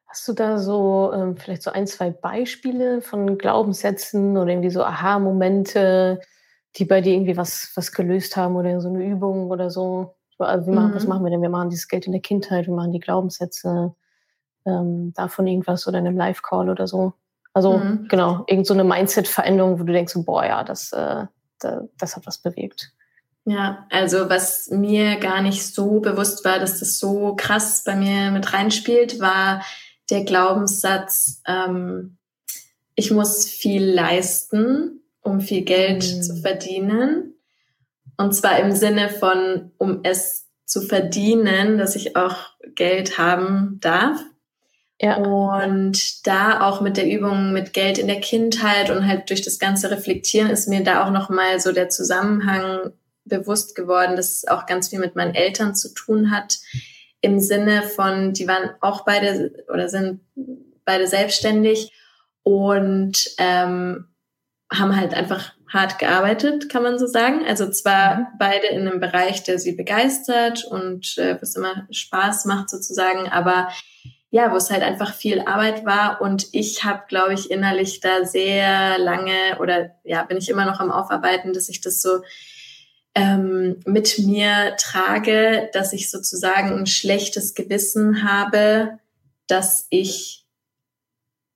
Hast du da so ähm, vielleicht so ein, zwei Beispiele von Glaubenssätzen oder irgendwie so Aha-Momente, die bei dir irgendwie was, was gelöst haben oder so eine Übung oder so? Also, machen, mhm. Was machen wir denn? Wir machen dieses Geld in der Kindheit, wir machen die Glaubenssätze ähm, davon irgendwas oder in einem Live-Call oder so. Also mhm. genau, irgend so eine Mindset-Veränderung, wo du denkst, boah, ja, das, äh, das, das hat was bewegt. Ja, also was mir gar nicht so bewusst war, dass das so krass bei mir mit reinspielt, war der Glaubenssatz, ähm, ich muss viel leisten, um viel Geld mhm. zu verdienen. Und zwar im Sinne von, um es zu verdienen, dass ich auch Geld haben darf. Ja. Und da auch mit der Übung mit Geld in der Kindheit und halt durch das ganze Reflektieren ist mir da auch nochmal so der Zusammenhang bewusst geworden, dass es auch ganz viel mit meinen Eltern zu tun hat. Im Sinne von, die waren auch beide oder sind beide selbstständig und ähm, haben halt einfach hart gearbeitet, kann man so sagen. Also zwar mhm. beide in einem Bereich, der sie begeistert und äh, was immer Spaß macht sozusagen, aber ja, wo es halt einfach viel Arbeit war und ich habe, glaube ich, innerlich da sehr lange oder ja, bin ich immer noch am Aufarbeiten, dass ich das so ähm, mit mir trage, dass ich sozusagen ein schlechtes Gewissen habe, dass ich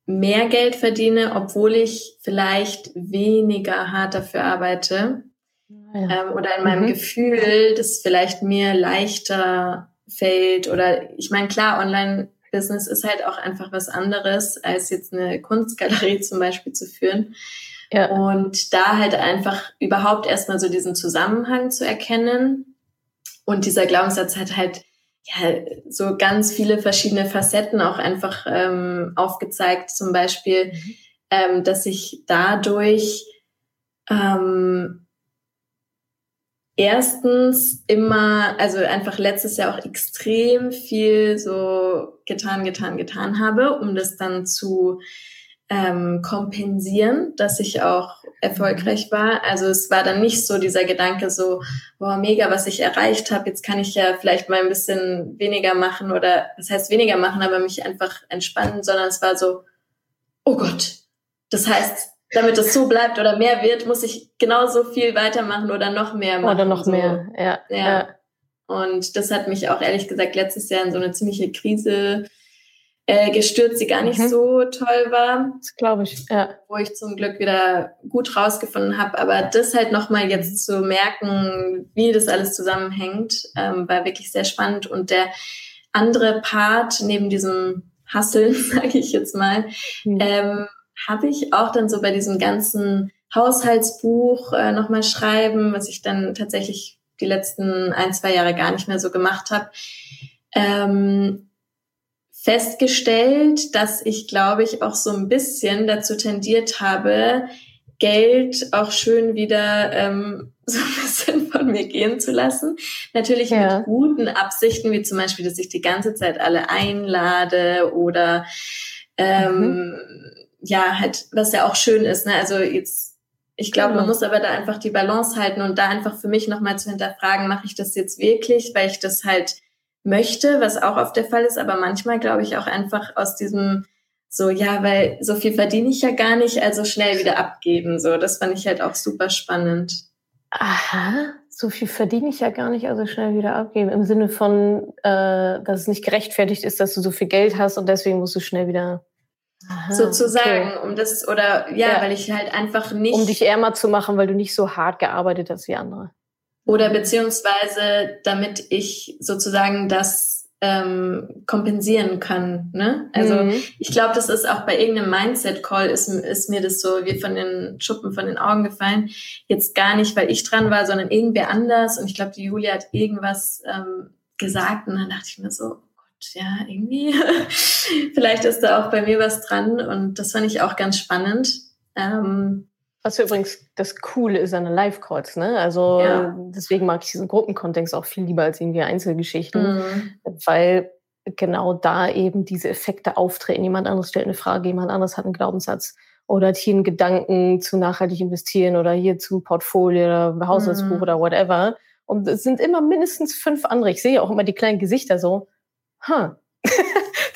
mehr Geld verdiene, obwohl ich vielleicht weniger hart dafür arbeite. Ja. Ähm, oder in meinem mhm. Gefühl, dass vielleicht mir leichter fällt. Oder ich meine, klar, Online-Business ist halt auch einfach was anderes, als jetzt eine Kunstgalerie zum Beispiel zu führen. Ja. Und da halt einfach überhaupt erstmal so diesen Zusammenhang zu erkennen. Und dieser Glaubenssatz hat halt ja, so ganz viele verschiedene Facetten auch einfach ähm, aufgezeigt. Zum Beispiel, mhm. ähm, dass ich dadurch ähm, erstens immer, also einfach letztes Jahr auch extrem viel so getan, getan, getan habe, um das dann zu ähm, kompensieren, dass ich auch erfolgreich mhm. war. Also es war dann nicht so dieser Gedanke so, boah, mega, was ich erreicht habe, jetzt kann ich ja vielleicht mal ein bisschen weniger machen oder das heißt weniger machen, aber mich einfach entspannen, sondern es war so, oh Gott, das heißt, damit es so bleibt oder mehr wird, muss ich genauso viel weitermachen oder noch mehr machen. Oder noch so. mehr, ja, ja. ja. Und das hat mich auch ehrlich gesagt letztes Jahr in so eine ziemliche Krise äh, gestürzt, die gar nicht mhm. so toll war. Das glaube ich, ja. Wo ich zum Glück wieder gut rausgefunden habe. Aber das halt nochmal jetzt zu merken, wie das alles zusammenhängt, ähm, war wirklich sehr spannend. Und der andere Part neben diesem Hasseln, sage ich jetzt mal, mhm. ähm, habe ich auch dann so bei diesem ganzen Haushaltsbuch äh, nochmal schreiben, was ich dann tatsächlich die letzten ein, zwei Jahre gar nicht mehr so gemacht habe. Ähm, festgestellt, dass ich, glaube ich, auch so ein bisschen dazu tendiert habe, Geld auch schön wieder ähm, so ein bisschen von mir gehen zu lassen. Natürlich ja. mit guten Absichten, wie zum Beispiel, dass ich die ganze Zeit alle einlade oder ähm, mhm. Ja, halt, was ja auch schön ist. Ne? Also jetzt, ich glaube, man muss aber da einfach die Balance halten und da einfach für mich nochmal zu hinterfragen, mache ich das jetzt wirklich, weil ich das halt möchte, was auch oft der Fall ist, aber manchmal glaube ich auch einfach aus diesem so, ja, weil so viel verdiene ich ja gar nicht, also schnell wieder abgeben. So, das fand ich halt auch super spannend. Aha, so viel verdiene ich ja gar nicht, also schnell wieder abgeben. Im Sinne von, äh, dass es nicht gerechtfertigt ist, dass du so viel Geld hast und deswegen musst du schnell wieder. Aha, sozusagen, okay. um das, oder ja, ja, weil ich halt einfach nicht. Um dich ärmer zu machen, weil du nicht so hart gearbeitet hast wie andere. Oder beziehungsweise damit ich sozusagen das ähm, kompensieren kann. Ne? Also mhm. ich glaube, das ist auch bei irgendeinem Mindset-Call ist, ist mir das so wie von den Schuppen von den Augen gefallen. Jetzt gar nicht, weil ich dran war, sondern irgendwer anders. Und ich glaube, die Julia hat irgendwas ähm, gesagt und dann dachte ich mir so, ja, irgendwie, vielleicht ist da auch bei mir was dran. Und das fand ich auch ganz spannend. Ähm, was übrigens das Coole ist an Live-Calls, ne? Also ja. deswegen mag ich diesen Gruppenkontext auch viel lieber als irgendwie Einzelgeschichten, mhm. weil genau da eben diese Effekte auftreten. Jemand anderes stellt eine Frage, jemand anderes hat einen Glaubenssatz oder hat hier einen Gedanken zu nachhaltig investieren oder hier zum Portfolio oder Haushaltsbuch mhm. oder whatever. Und es sind immer mindestens fünf andere. Ich sehe auch immer die kleinen Gesichter so, ha,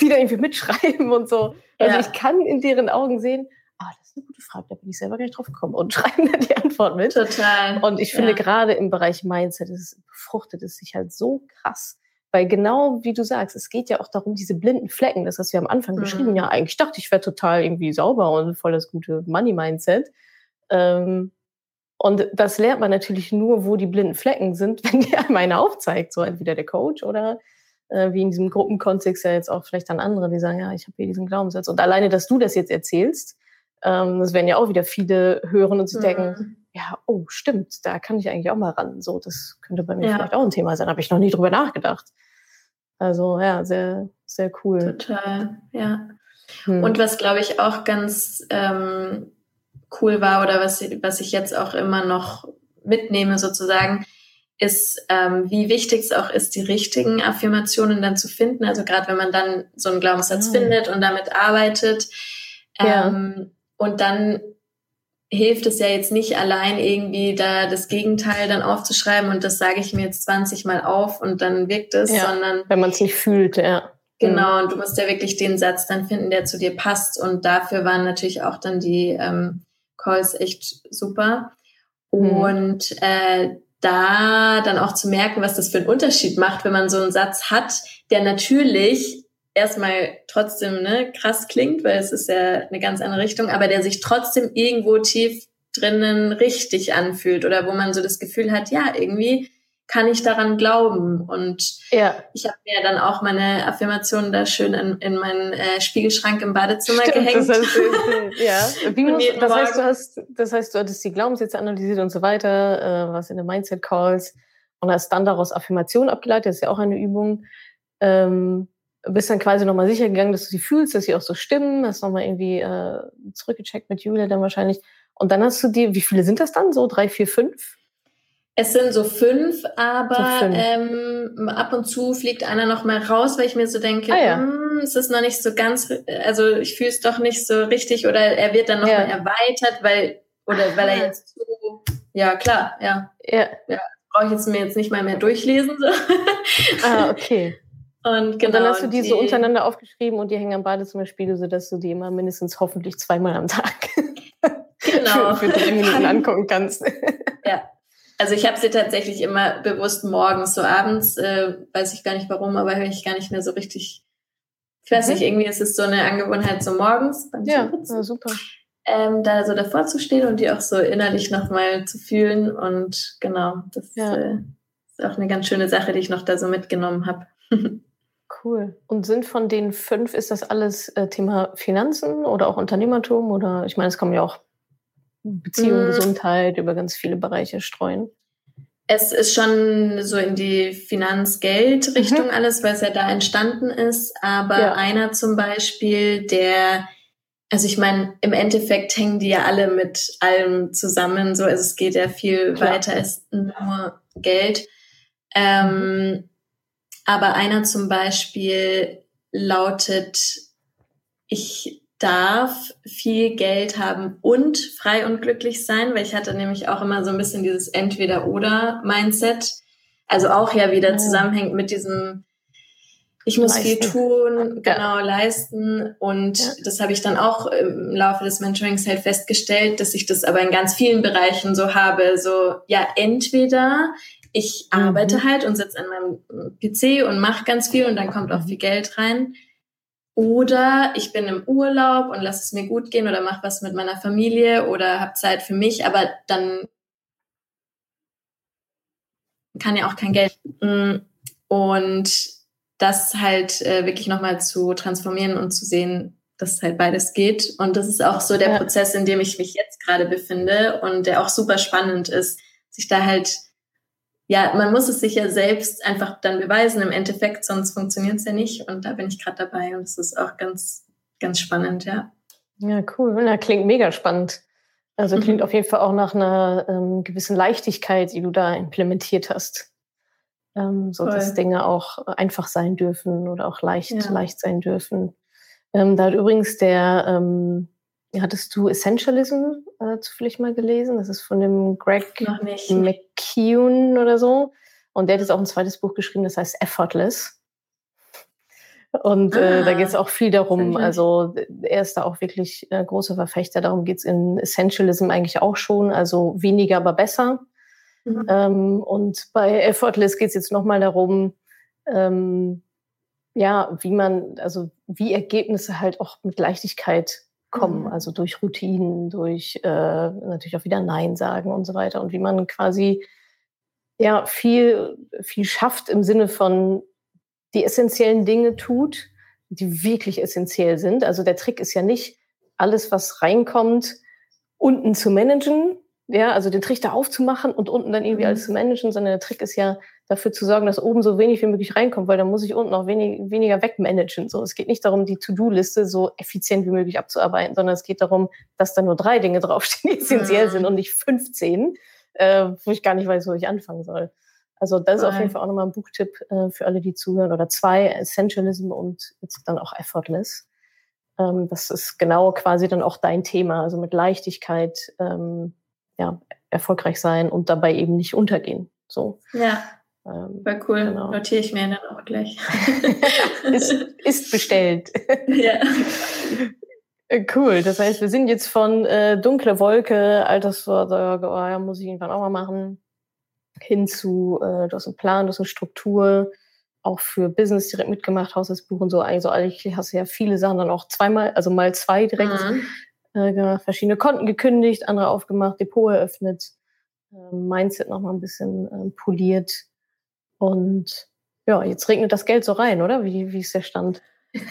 die da irgendwie mitschreiben und so. Also ja. ich kann in deren Augen sehen, ah, das ist eine gute Frage, da bin ich selber gar nicht drauf gekommen und schreiben dann die Antwort mit. Total. Und ich finde ja. gerade im Bereich Mindset es befruchtet es sich halt so krass. Weil genau wie du sagst, es geht ja auch darum, diese blinden Flecken, das hast du ja am Anfang mhm. beschrieben, ja, eigentlich dachte ich, wäre total irgendwie sauber und voll das gute Money-Mindset. Ähm, und das lernt man natürlich nur, wo die blinden Flecken sind, wenn dir einmal einer aufzeigt, so entweder der Coach oder äh, wie in diesem Gruppenkontext ja jetzt auch vielleicht dann andere, die sagen, ja, ich habe hier diesen Glaubenssatz. Und alleine, dass du das jetzt erzählst, ähm, das werden ja auch wieder viele hören und sie mhm. denken, ja, oh, stimmt, da kann ich eigentlich auch mal ran. So, das könnte bei mir ja. vielleicht auch ein Thema sein. Habe ich noch nie drüber nachgedacht. Also ja, sehr, sehr cool. Total, ja. Hm. Und was, glaube ich, auch ganz ähm, cool war oder was, was ich jetzt auch immer noch mitnehme sozusagen, ist, ähm, wie wichtig es auch ist, die richtigen Affirmationen dann zu finden. Also gerade wenn man dann so einen Glaubenssatz oh. findet und damit arbeitet, ähm, ja und dann hilft es ja jetzt nicht allein irgendwie da das Gegenteil dann aufzuschreiben und das sage ich mir jetzt 20 Mal auf und dann wirkt es, ja, sondern wenn man es nicht fühlt, ja. Genau, und du musst ja wirklich den Satz dann finden, der zu dir passt. Und dafür waren natürlich auch dann die ähm, Calls echt super. Mhm. Und äh, da dann auch zu merken, was das für einen Unterschied macht, wenn man so einen Satz hat, der natürlich erstmal trotzdem ne, krass klingt, weil es ist ja eine ganz andere Richtung, aber der sich trotzdem irgendwo tief drinnen richtig anfühlt oder wo man so das Gefühl hat, ja, irgendwie kann ich daran glauben. Und ja. ich habe mir dann auch meine Affirmationen da schön in, in meinen äh, Spiegelschrank im Badezimmer Stimmt, gehängt. Das heißt, ja. Wie muss, das, heißt, du hast, das heißt, du hattest die Glaubenssätze analysiert und so weiter, äh, was in den Mindset Calls und hast dann daraus Affirmationen abgeleitet, das ist ja auch eine Übung. Ähm, bist dann quasi nochmal sicher gegangen, dass du sie fühlst, dass sie auch so stimmen, hast nochmal irgendwie äh, zurückgecheckt mit Julia dann wahrscheinlich. Und dann hast du dir, wie viele sind das dann? So drei, vier, fünf? Es sind so fünf, aber so fünf. Ähm, ab und zu fliegt einer noch mal raus, weil ich mir so denke, ah, ja. hm, es ist noch nicht so ganz, also ich fühle es doch nicht so richtig oder er wird dann noch ja. mal erweitert, weil oder Aha. weil er jetzt so, ja klar, ja, ja, ja brauche ich jetzt mir jetzt nicht mal mehr durchlesen so. Ah, okay. Und, genau, und dann hast du die, die so untereinander aufgeschrieben und die hängen am Badezimmerspiegel, sodass du die immer mindestens hoffentlich zweimal am Tag genau. für, für drei Minuten angucken kannst. Ja, also ich habe sie tatsächlich immer bewusst morgens, so abends, äh, weiß ich gar nicht warum, aber höre ich gar nicht mehr so richtig. Ich weiß mhm. nicht, irgendwie ist es so eine Angewohnheit so morgens beim ja, ja, super. Ähm, da so davor zu stehen und die auch so innerlich nochmal zu fühlen. Und genau, das ja. äh, ist auch eine ganz schöne Sache, die ich noch da so mitgenommen habe. cool. Und sind von den fünf, ist das alles äh, Thema Finanzen oder auch Unternehmertum? Oder ich meine, es kommen ja auch Beziehung, mm. Gesundheit, über ganz viele Bereiche streuen? Es ist schon so in die Finanz-Geld-Richtung mhm. alles, weil es ja da entstanden ist. Aber ja. einer zum Beispiel, der, also ich meine, im Endeffekt hängen die ja alle mit allem zusammen. So, also es geht ja viel Klar. weiter als nur Geld. Ähm, mhm. aber einer zum Beispiel lautet, ich darf viel Geld haben und frei und glücklich sein, weil ich hatte nämlich auch immer so ein bisschen dieses Entweder-Oder-Mindset. Also auch ja wieder ja. zusammenhängt mit diesem, ich muss leisten. viel tun, genau, ja. leisten. Und ja. das habe ich dann auch im Laufe des Mentorings halt festgestellt, dass ich das aber in ganz vielen Bereichen so habe. So, ja, entweder ich mhm. arbeite halt und sitze an meinem PC und mache ganz viel und dann kommt auch mhm. viel Geld rein. Oder ich bin im Urlaub und lasse es mir gut gehen oder mache was mit meiner Familie oder habe Zeit für mich, aber dann kann ja auch kein Geld. Mm, und das halt äh, wirklich nochmal zu transformieren und zu sehen, dass halt beides geht. Und das ist auch so der ja. Prozess, in dem ich mich jetzt gerade befinde und der auch super spannend ist, sich da halt ja, man muss es sich ja selbst einfach dann beweisen im Endeffekt, sonst funktioniert es ja nicht. Und da bin ich gerade dabei und es ist auch ganz, ganz spannend, ja. Ja, cool. Na, klingt mega spannend. Also klingt mhm. auf jeden Fall auch nach einer ähm, gewissen Leichtigkeit, die du da implementiert hast. Ähm, so Voll. dass Dinge auch einfach sein dürfen oder auch leicht, ja. leicht sein dürfen. Ähm, da hat übrigens der ähm, Hattest du Essentialism äh, zufällig mal gelesen? Das ist von dem Greg McKeown oder so. Und der hat jetzt auch ein zweites Buch geschrieben, das heißt Effortless. Und äh, da ah, geht es auch viel darum, also er ist da auch wirklich äh, großer Verfechter, darum geht es in Essentialism eigentlich auch schon, also weniger, aber besser. Mhm. Ähm, und bei Effortless geht es jetzt nochmal darum, ähm, ja, wie man, also wie Ergebnisse halt auch mit Leichtigkeit kommen, mhm. also durch Routinen, durch äh, natürlich auch wieder Nein sagen und so weiter und wie man quasi ja viel viel schafft im Sinne von die essentiellen Dinge tut, die wirklich essentiell sind. Also der Trick ist ja nicht alles, was reinkommt, unten zu managen, ja, also den Trichter aufzumachen und unten dann irgendwie mhm. alles zu managen, sondern der Trick ist ja dafür zu sorgen, dass oben so wenig wie möglich reinkommt, weil dann muss ich unten auch wenig, weniger wegmanagen. So, es geht nicht darum, die To-Do-Liste so effizient wie möglich abzuarbeiten, sondern es geht darum, dass da nur drei Dinge draufstehen, die essentiell mhm. sind und nicht 15, äh, wo ich gar nicht weiß, wo ich anfangen soll. Also das ist auf jeden Fall auch nochmal ein Buchtipp äh, für alle, die zuhören oder zwei, Essentialism und jetzt dann auch Effortless. Ähm, das ist genau quasi dann auch dein Thema, also mit Leichtigkeit ähm, ja, erfolgreich sein und dabei eben nicht untergehen. So. Ja. Ähm, War cool. Genau. Notiere ich mir dann auch gleich. ist, ist bestellt. ja. Äh, cool. Das heißt, wir sind jetzt von äh, dunkle Wolke, Altersvorsorge, oh, ja, muss ich irgendwann auch mal machen, hin zu, äh, du hast einen Plan, du hast eine Struktur, auch für Business direkt mitgemacht, Haushaltsbuch und so. Also eigentlich hast du ja viele Sachen dann auch zweimal, also mal zwei direkt mhm. Äh, verschiedene Konten gekündigt, andere aufgemacht, Depot eröffnet, äh, Mindset nochmal ein bisschen äh, poliert. Und ja, jetzt regnet das Geld so rein, oder? Wie, wie ist der Stand?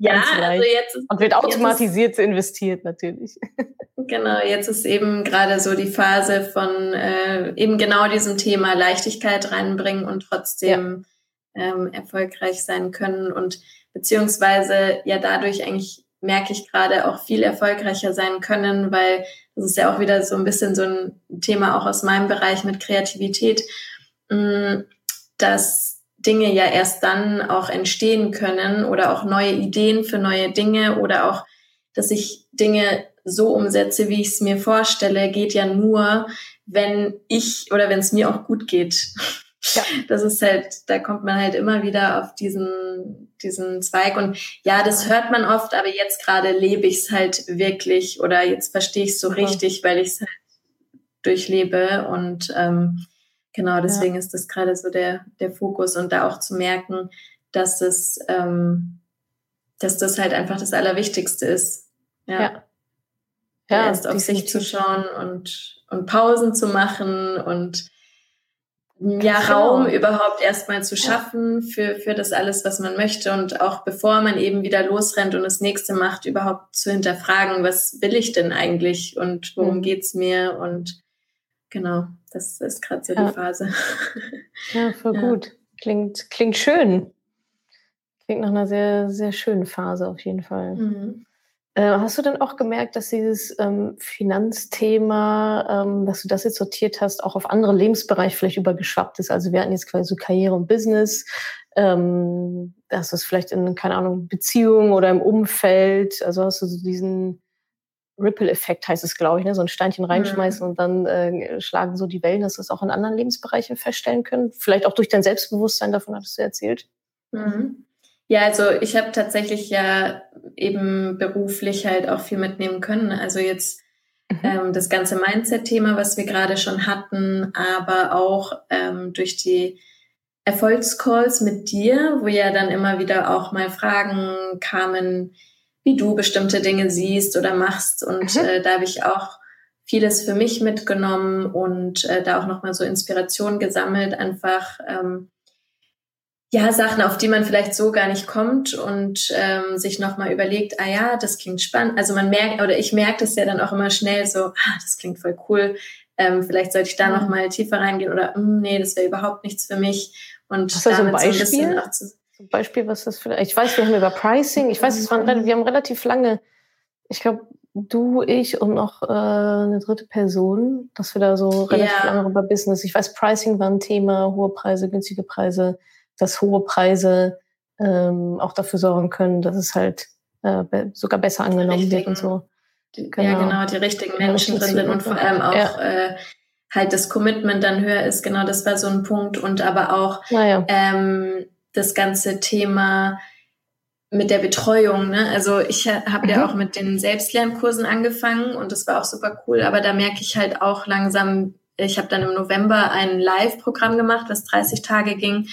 ja, also jetzt ist, und wird automatisiert ist, investiert natürlich. genau, jetzt ist eben gerade so die Phase von äh, eben genau diesem Thema Leichtigkeit reinbringen und trotzdem ja. ähm, erfolgreich sein können und beziehungsweise ja dadurch eigentlich merke ich gerade auch viel erfolgreicher sein können, weil das ist ja auch wieder so ein bisschen so ein Thema auch aus meinem Bereich mit Kreativität, mm, dass Dinge ja erst dann auch entstehen können oder auch neue Ideen für neue Dinge oder auch, dass ich Dinge so umsetze, wie ich es mir vorstelle, geht ja nur, wenn ich oder wenn es mir auch gut geht. Ja. Das ist halt, da kommt man halt immer wieder auf diesen, diesen Zweig. Und ja, das hört man oft, aber jetzt gerade lebe ich es halt wirklich oder jetzt verstehe ich es so richtig, weil ich es halt durchlebe. Und ähm, Genau, deswegen ja. ist das gerade so der, der Fokus und da auch zu merken, dass es, ähm, dass das halt einfach das Allerwichtigste ist. Ja. ja. ja Erst auf sich zu schauen und, und Pausen zu machen und ja, genau. Raum überhaupt erstmal zu schaffen für, für das alles, was man möchte und auch bevor man eben wieder losrennt und das nächste macht, überhaupt zu hinterfragen, was will ich denn eigentlich und worum mhm. geht's mir und genau, das ist gerade so ja. die Phase. Ja, voll ja. gut. Klingt, klingt schön. Klingt nach einer sehr, sehr schönen Phase auf jeden Fall. Mhm. Äh, hast du denn auch gemerkt, dass dieses ähm, Finanzthema, ähm, dass du das jetzt sortiert hast, auch auf andere Lebensbereiche vielleicht übergeschwappt ist? Also wir hatten jetzt quasi so Karriere und Business, ähm, dass das vielleicht in, keine Ahnung, Beziehungen oder im Umfeld, also hast du so diesen Ripple-Effekt heißt es, glaube ich, ne? so ein Steinchen reinschmeißen mhm. und dann äh, schlagen so die Wellen, dass wir es auch in anderen Lebensbereichen feststellen können. Vielleicht auch durch dein Selbstbewusstsein, davon hattest du erzählt. Mhm. Ja, also ich habe tatsächlich ja eben beruflich halt auch viel mitnehmen können. Also jetzt mhm. ähm, das ganze Mindset-Thema, was wir gerade schon hatten, aber auch ähm, durch die Erfolgscalls mit dir, wo ja dann immer wieder auch mal Fragen kamen, wie du bestimmte Dinge siehst oder machst. Und mhm. äh, da habe ich auch vieles für mich mitgenommen und äh, da auch nochmal so Inspiration gesammelt, einfach ähm, ja, Sachen, auf die man vielleicht so gar nicht kommt und ähm, sich nochmal überlegt, ah ja, das klingt spannend. Also man merkt, oder ich merke das ja dann auch immer schnell so, ah, das klingt voll cool. Ähm, vielleicht sollte ich da mhm. nochmal tiefer reingehen oder mm, nee, das wäre überhaupt nichts für mich. Und Hast du damit so ein Beispiel? So ein zum Beispiel, was das für. Ich weiß, wir haben über Pricing, ich weiß, es waren, wir haben relativ lange, ich glaube, du, ich und noch äh, eine dritte Person, dass wir da so relativ ja. lange über Business. Ich weiß, Pricing war ein Thema, hohe Preise, günstige Preise, dass hohe Preise ähm, auch dafür sorgen können, dass es halt äh, sogar besser angenommen wird und so. Genau. Ja, genau, die richtigen Menschen drin sind und vor allem auch ja. äh, halt das Commitment dann höher ist. Genau, das war so ein Punkt. Und aber auch naja. ähm, das ganze Thema mit der Betreuung. Ne? Also ich habe mhm. ja auch mit den Selbstlernkursen angefangen und das war auch super cool, aber da merke ich halt auch langsam, ich habe dann im November ein Live-Programm gemacht, das 30 Tage ging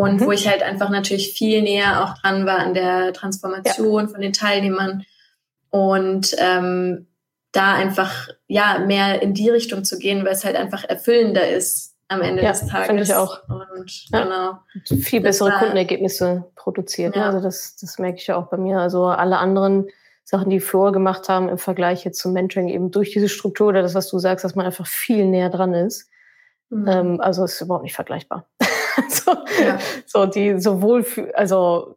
und mhm. wo ich halt einfach natürlich viel näher auch dran war an der Transformation ja. von den Teilnehmern und ähm, da einfach ja mehr in die Richtung zu gehen, weil es halt einfach erfüllender ist, am Ende ja, des Tages. Finde ich auch. Und ja. genau. Viel bessere war, Kundenergebnisse produziert. Ne? Also das, das merke ich ja auch bei mir. Also alle anderen Sachen, die Flor gemacht haben im Vergleich jetzt zum Mentoring, eben durch diese Struktur oder das, was du sagst, dass man einfach viel näher dran ist. Mhm. Ähm, also ist überhaupt nicht vergleichbar. so, ja. so die sowohl für, also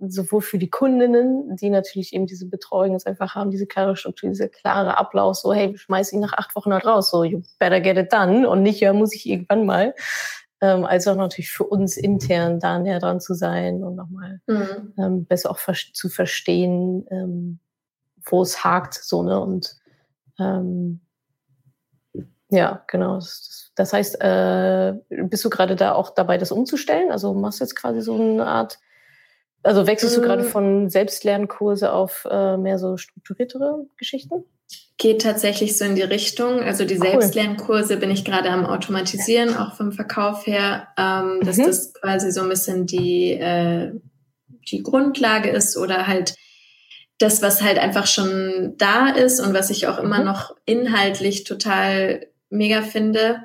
sowohl für die Kundinnen, die natürlich eben diese Betreuung jetzt einfach haben, diese klare Struktur, diese klare Ablauf, so, hey, wir schmeißen ihn nach acht Wochen halt raus, so, you better get it done und nicht, ja, muss ich irgendwann mal. ähm, als auch natürlich für uns intern da näher dran zu sein und nochmal mhm. ähm, besser auch zu verstehen, ähm, wo es hakt, so, ne? Und ähm, ja, genau. Das, heißt, äh, bist du gerade da auch dabei, das umzustellen? Also machst du jetzt quasi so eine Art, also wechselst du gerade mm. von Selbstlernkurse auf äh, mehr so strukturiertere Geschichten? Geht tatsächlich so in die Richtung. Also die cool. Selbstlernkurse bin ich gerade am Automatisieren, auch vom Verkauf her, ähm, dass mhm. das quasi so ein bisschen die, äh, die Grundlage ist oder halt das, was halt einfach schon da ist und was ich auch immer mhm. noch inhaltlich total mega finde.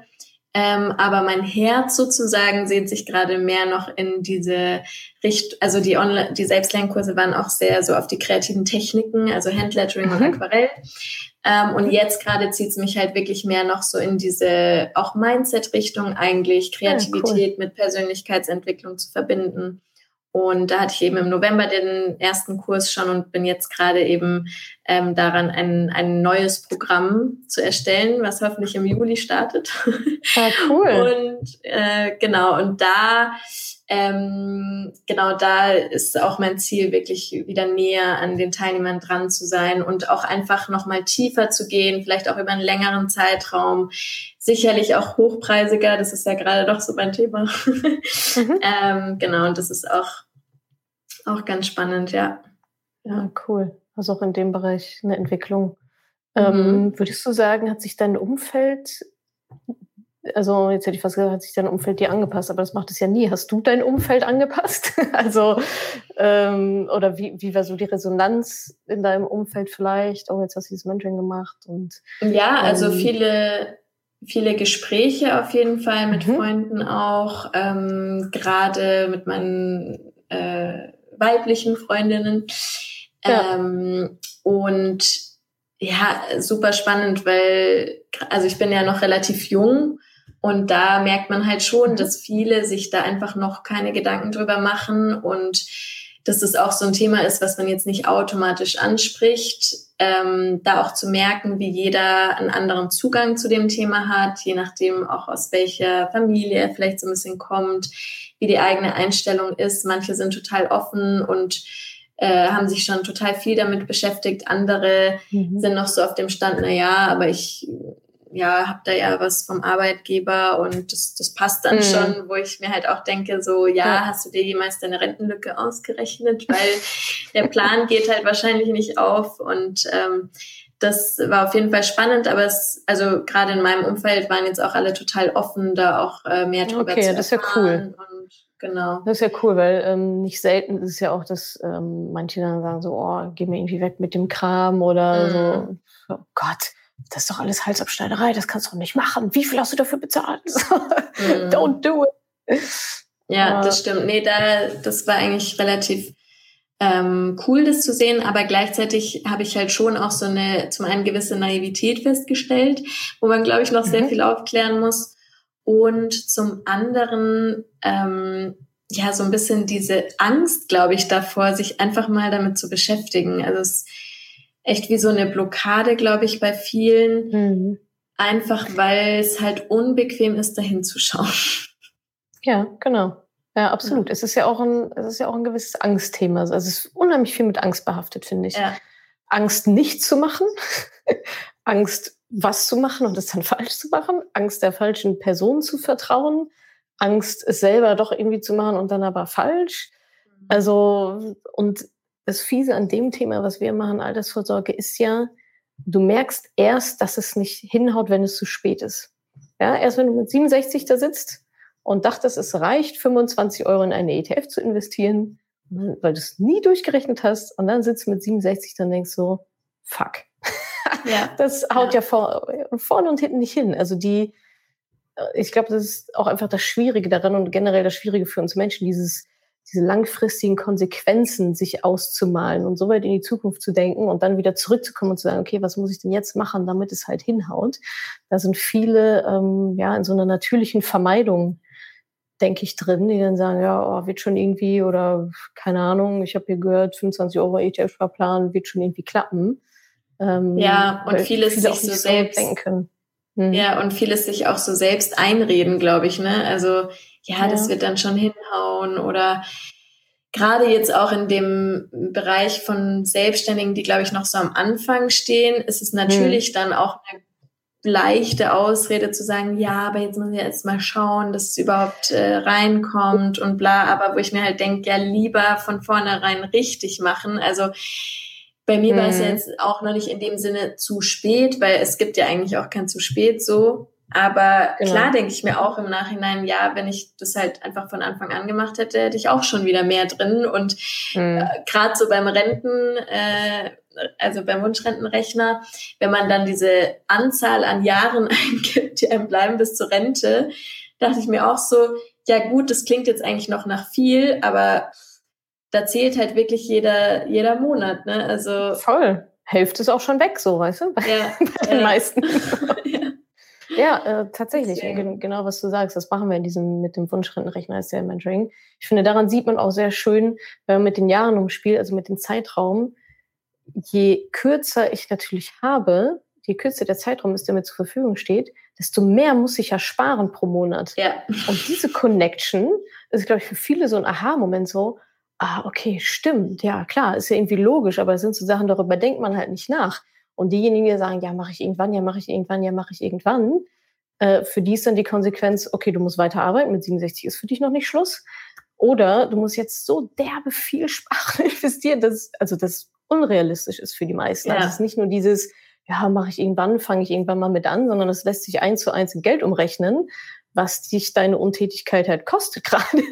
Ähm, aber mein Herz sozusagen sehnt sich gerade mehr noch in diese Richtung, also die Online, die Selbstlernkurse waren auch sehr so auf die kreativen Techniken, also Handlettering mhm. und Aquarell. Ähm, und jetzt gerade zieht es mich halt wirklich mehr noch so in diese auch Mindset-Richtung eigentlich, Kreativität ja, cool. mit Persönlichkeitsentwicklung zu verbinden. Und da hatte ich eben im November den ersten Kurs schon und bin jetzt gerade eben ähm, daran, ein, ein neues Programm zu erstellen, was hoffentlich im Juli startet. Ja, ah, cool. Und äh, genau, und da ähm, genau da ist auch mein Ziel, wirklich wieder näher an den Teilnehmern dran zu sein und auch einfach nochmal tiefer zu gehen, vielleicht auch über einen längeren Zeitraum, sicherlich auch hochpreisiger, das ist ja gerade doch so mein Thema. Mhm. ähm, genau, und das ist auch, auch ganz spannend, ja. Ja, cool. Also auch in dem Bereich eine Entwicklung. Mhm. Ähm, würdest du sagen, hat sich dein Umfeld also jetzt hätte ich fast gesagt, hat sich dein Umfeld dir angepasst, aber das macht es ja nie. Hast du dein Umfeld angepasst? also, ähm, oder wie, wie war so die Resonanz in deinem Umfeld vielleicht? Oh, jetzt hast du dieses Mentoring gemacht und. Ja, also ähm, viele, viele Gespräche auf jeden Fall mit mhm. Freunden auch, ähm, gerade mit meinen äh, weiblichen Freundinnen. Ja. Ähm, und ja, super spannend, weil, also ich bin ja noch relativ jung und da merkt man halt schon, mhm. dass viele sich da einfach noch keine Gedanken drüber machen und dass das auch so ein Thema ist, was man jetzt nicht automatisch anspricht, ähm, da auch zu merken, wie jeder einen anderen Zugang zu dem Thema hat, je nachdem auch aus welcher Familie er vielleicht so ein bisschen kommt, wie die eigene Einstellung ist. Manche sind total offen und äh, haben sich schon total viel damit beschäftigt. Andere mhm. sind noch so auf dem Stand, na ja, aber ich ja, habe da ja was vom Arbeitgeber und das, das passt dann mhm. schon, wo ich mir halt auch denke, so, ja, ja, hast du dir jemals deine Rentenlücke ausgerechnet? Weil der Plan geht halt wahrscheinlich nicht auf und ähm, das war auf jeden Fall spannend, aber es, also gerade in meinem Umfeld waren jetzt auch alle total offen, da auch äh, mehr drüber okay, zu erfahren. Okay, das ist ja cool. Und genau. Das ist ja cool, weil ähm, nicht selten ist es ja auch, dass ähm, manche dann sagen so, oh, geh mir irgendwie weg mit dem Kram oder mhm. so, oh Gott, das ist doch alles Halsabschneiderei, das kannst du doch nicht machen. Wie viel hast du dafür bezahlt? mm. Don't do it. Ja, das stimmt. Nee, da, das war eigentlich relativ ähm, cool, das zu sehen, aber gleichzeitig habe ich halt schon auch so eine, zum einen gewisse Naivität festgestellt, wo man, glaube ich, noch mhm. sehr viel aufklären muss. Und zum anderen, ähm, ja, so ein bisschen diese Angst, glaube ich, davor, sich einfach mal damit zu beschäftigen. Also es echt wie so eine Blockade, glaube ich, bei vielen. Mhm. Einfach weil es halt unbequem ist, dahin zu schauen. Ja, genau. Ja, absolut. Ja. Es ist ja auch ein, es ist ja auch ein gewisses Angstthema. Also es ist unheimlich viel mit Angst behaftet, finde ich. Ja. Angst nicht zu machen, Angst was zu machen und es dann falsch zu machen, Angst der falschen Person zu vertrauen, Angst es selber doch irgendwie zu machen und dann aber falsch. Mhm. Also und das Fiese an dem Thema, was wir machen, Altersvorsorge, ist ja, du merkst erst, dass es nicht hinhaut, wenn es zu spät ist. Ja, erst wenn du mit 67 da sitzt und dachtest, es reicht, 25 Euro in eine ETF zu investieren, weil du es nie durchgerechnet hast und dann sitzt du mit 67 dann denkst so, fuck. Ja. Das haut ja, ja vor, vorne und hinten nicht hin. Also die, ich glaube, das ist auch einfach das Schwierige daran und generell das Schwierige für uns Menschen, dieses diese langfristigen Konsequenzen sich auszumalen und so weit in die Zukunft zu denken und dann wieder zurückzukommen und zu sagen, okay, was muss ich denn jetzt machen, damit es halt hinhaut? Da sind viele ähm, ja in so einer natürlichen Vermeidung, denke ich, drin, die dann sagen, ja, oh, wird schon irgendwie oder keine Ahnung, ich habe hier gehört, 25 Euro ETF-Sparplan wird schon irgendwie klappen. Ähm, ja, und viele, sich so selbst denken können. Mhm. Ja, und vieles sich auch so selbst einreden, glaube ich, ne? Also, ja, ja, das wird dann schon hinhauen oder gerade jetzt auch in dem Bereich von Selbstständigen, die, glaube ich, noch so am Anfang stehen, ist es natürlich mhm. dann auch eine leichte Ausrede zu sagen, ja, aber jetzt muss ich jetzt mal schauen, dass es überhaupt äh, reinkommt und bla, aber wo ich mir halt denke, ja, lieber von vornherein richtig machen. Also bei mir mhm. war es jetzt auch noch nicht in dem Sinne zu spät, weil es gibt ja eigentlich auch kein zu spät so. Aber genau. klar denke ich mir auch im Nachhinein, ja, wenn ich das halt einfach von Anfang an gemacht hätte, hätte ich auch schon wieder mehr drin. Und mhm. äh, gerade so beim Renten, äh, also beim Wunschrentenrechner, wenn man dann diese Anzahl an Jahren eingibt, die einem bleiben bis zur Rente, dachte ich mir auch so, ja gut, das klingt jetzt eigentlich noch nach viel, aber da zählt halt wirklich jeder, jeder Monat, ne? Also. Voll. Hälfte ist auch schon weg, so, weißt du? Bei, ja, bei den ja. meisten. ja. Ja, äh, tatsächlich. Deswegen. Genau, was du sagst. Das machen wir in diesem, mit dem Wunschrentenrechner als der Mentoring. Ich finde, daran sieht man auch sehr schön, wenn man mit den Jahren umspielt, also mit dem Zeitraum, je kürzer ich natürlich habe, je kürzer der Zeitraum ist, der mir zur Verfügung steht, desto mehr muss ich ja sparen pro Monat. Ja. Und diese Connection ist, glaube ich, für viele so ein Aha-Moment so, ah, okay, stimmt, ja, klar, ist ja irgendwie logisch, aber das sind so Sachen, darüber denkt man halt nicht nach. Und diejenigen, die sagen, ja, mache ich irgendwann, ja, mache ich irgendwann, ja, mache ich irgendwann, äh, für die ist dann die Konsequenz, okay, du musst weiter arbeiten, mit 67 ist für dich noch nicht Schluss. Oder du musst jetzt so derbe viel sparen investieren, dass, also das unrealistisch ist für die meisten. Also ja. Also es ist nicht nur dieses, ja, mache ich irgendwann, fange ich irgendwann mal mit an, sondern es lässt sich eins zu eins in Geld umrechnen, was dich deine Untätigkeit halt kostet gerade.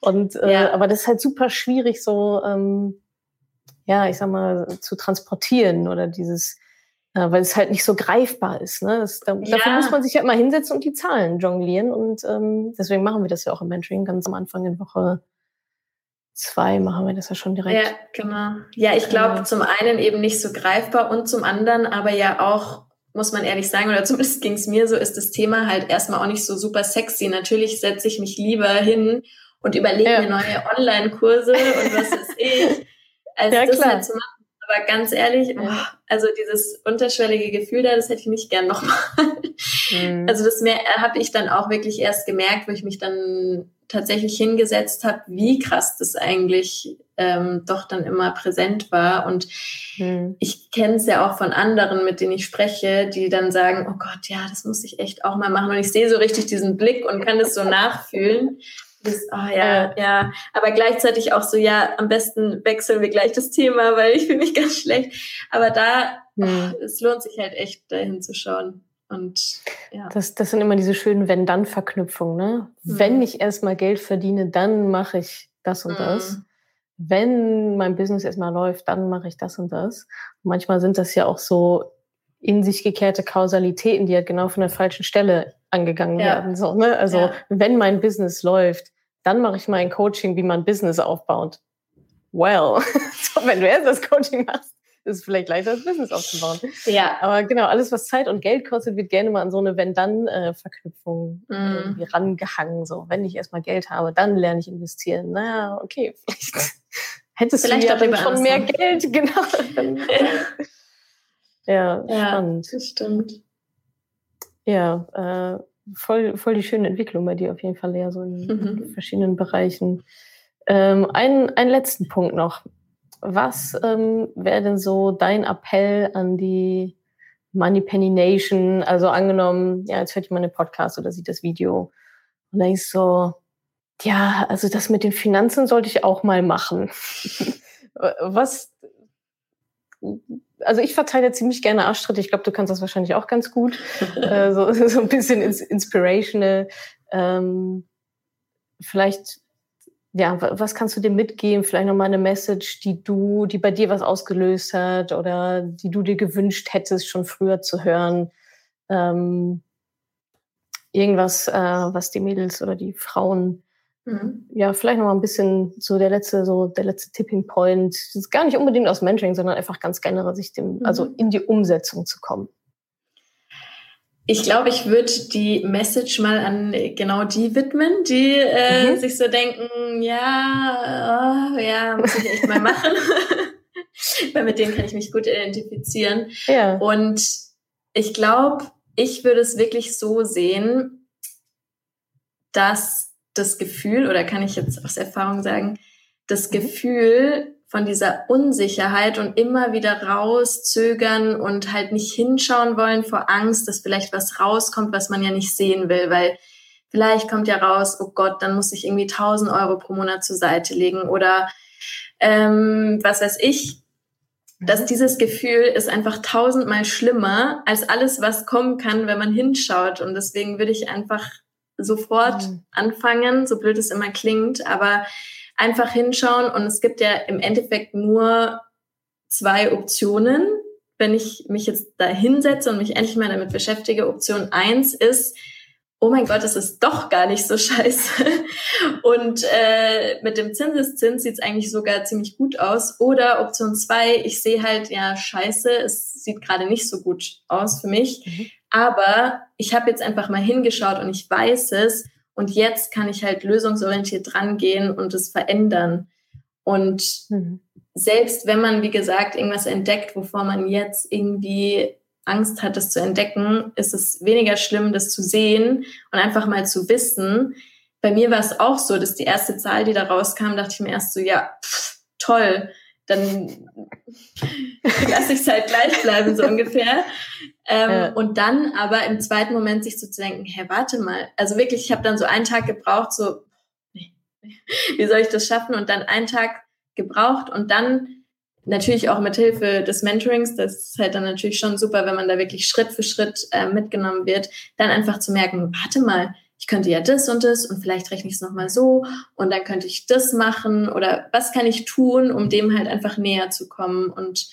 Und äh, ja. aber das ist halt super schwierig, so ähm, ja, ich sag mal, zu transportieren oder dieses äh, weil es halt nicht so greifbar ist. Ne? Das, da, ja. Dafür muss man sich halt mal hinsetzen und die Zahlen jonglieren. Und ähm, deswegen machen wir das ja auch im Mentoring ganz am Anfang in Woche zwei machen wir das ja schon direkt. Ja, genau. Ja, ich glaube zum einen eben nicht so greifbar und zum anderen aber ja auch, muss man ehrlich sagen, oder zumindest ging es mir so, ist das Thema halt erstmal auch nicht so super sexy. Natürlich setze ich mich lieber hin und überlege ja. mir neue Online-Kurse und was ist ich, als ja, das halt zu machen aber ganz ehrlich, oh, also dieses unterschwellige Gefühl da, das hätte ich nicht gern nochmal. Mhm. Also das mehr habe ich dann auch wirklich erst gemerkt, wo ich mich dann tatsächlich hingesetzt habe, wie krass das eigentlich ähm, doch dann immer präsent war. Und mhm. ich kenne es ja auch von anderen, mit denen ich spreche, die dann sagen, oh Gott, ja, das muss ich echt auch mal machen. Und ich sehe so richtig diesen Blick und kann das so nachfühlen. Das, oh ja, äh, ja. Aber gleichzeitig auch so, ja, am besten wechseln wir gleich das Thema, weil ich fühle mich ganz schlecht. Aber da, hm. oh, es lohnt sich halt echt, da hinzuschauen. Und ja. Das, das sind immer diese schönen Wenn-Dann-Verknüpfungen, ne? Hm. Wenn ich erstmal Geld verdiene, dann mache ich das und hm. das. Wenn mein Business erstmal läuft, dann mache ich das und das. Und manchmal sind das ja auch so in sich gekehrte Kausalitäten, die halt genau von der falschen Stelle angegangen ja. werden. So, ne? Also ja. wenn mein Business läuft, dann mache ich mal ein Coaching, wie man Business aufbaut. Well, so, wenn du erst das Coaching machst, ist vielleicht leichter, das Business aufzubauen. Ja. Aber genau, alles, was Zeit und Geld kostet, wird gerne mal an so eine Wenn-Dann-Verknüpfung mm. rangehangen. So, wenn ich erstmal Geld habe, dann lerne ich investieren. Naja, okay, vielleicht hättest vielleicht du ja schon mehr Geld, genau. ja, ja, spannend. Das stimmt. Ja, äh, voll, voll die schöne Entwicklung bei dir auf jeden Fall, ja, so in mhm. verschiedenen Bereichen. Ähm, einen, einen letzten Punkt noch. Was ähm, wäre denn so dein Appell an die Money Penny Nation? Also angenommen, ja, jetzt hört jemand den Podcast oder sieht das Video und dann ist so, ja, also das mit den Finanzen sollte ich auch mal machen. Was, also ich verteile ziemlich gerne Arschtritte. Ich glaube, du kannst das wahrscheinlich auch ganz gut. äh, so, so ein bisschen ins inspirational. Ähm, vielleicht, ja, was kannst du dir mitgeben? Vielleicht nochmal eine Message, die du, die bei dir was ausgelöst hat oder die du dir gewünscht hättest, schon früher zu hören. Ähm, irgendwas, äh, was die Mädels oder die Frauen Mhm. Ja, vielleicht noch mal ein bisschen so der letzte, so der letzte Tipping Point. Das ist gar nicht unbedingt aus Mentoring, sondern einfach ganz generell sich dem, mhm. also in die Umsetzung zu kommen. Ich glaube, ich würde die Message mal an genau die widmen, die äh, mhm. sich so denken, ja, oh, ja, muss ich echt mal machen. Weil mit denen kann ich mich gut identifizieren. Ja. Und ich glaube, ich würde es wirklich so sehen, dass das Gefühl, oder kann ich jetzt aus Erfahrung sagen, das mhm. Gefühl von dieser Unsicherheit und immer wieder rauszögern und halt nicht hinschauen wollen vor Angst, dass vielleicht was rauskommt, was man ja nicht sehen will, weil vielleicht kommt ja raus, oh Gott, dann muss ich irgendwie 1000 Euro pro Monat zur Seite legen oder ähm, was weiß ich, dass mhm. dieses Gefühl ist einfach tausendmal schlimmer als alles, was kommen kann, wenn man hinschaut. Und deswegen würde ich einfach sofort mhm. anfangen, so blöd es immer klingt, aber einfach hinschauen. Und es gibt ja im Endeffekt nur zwei Optionen. Wenn ich mich jetzt da hinsetze und mich endlich mal damit beschäftige, Option eins ist, oh mein Gott, es ist doch gar nicht so scheiße. Und äh, mit dem Zinseszins sieht es eigentlich sogar ziemlich gut aus. Oder Option zwei, ich sehe halt, ja, scheiße, es sieht gerade nicht so gut aus für mich. Mhm. Aber ich habe jetzt einfach mal hingeschaut und ich weiß es. Und jetzt kann ich halt lösungsorientiert drangehen und es verändern. Und mhm. selbst wenn man, wie gesagt, irgendwas entdeckt, wovor man jetzt irgendwie Angst hat, das zu entdecken, ist es weniger schlimm, das zu sehen und einfach mal zu wissen. Bei mir war es auch so, dass die erste Zahl, die da rauskam, dachte ich mir erst so, ja, pff, toll, dann lasse ich es halt gleich bleiben, so ungefähr. Ähm, ja. Und dann aber im zweiten Moment sich so zu denken, hä, warte mal. Also wirklich, ich habe dann so einen Tag gebraucht, so, wie soll ich das schaffen? Und dann einen Tag gebraucht und dann natürlich auch mit Hilfe des Mentorings, das ist halt dann natürlich schon super, wenn man da wirklich Schritt für Schritt äh, mitgenommen wird, dann einfach zu merken, warte mal, ich könnte ja das und das und vielleicht rechne ich es nochmal so und dann könnte ich das machen oder was kann ich tun, um dem halt einfach näher zu kommen. Und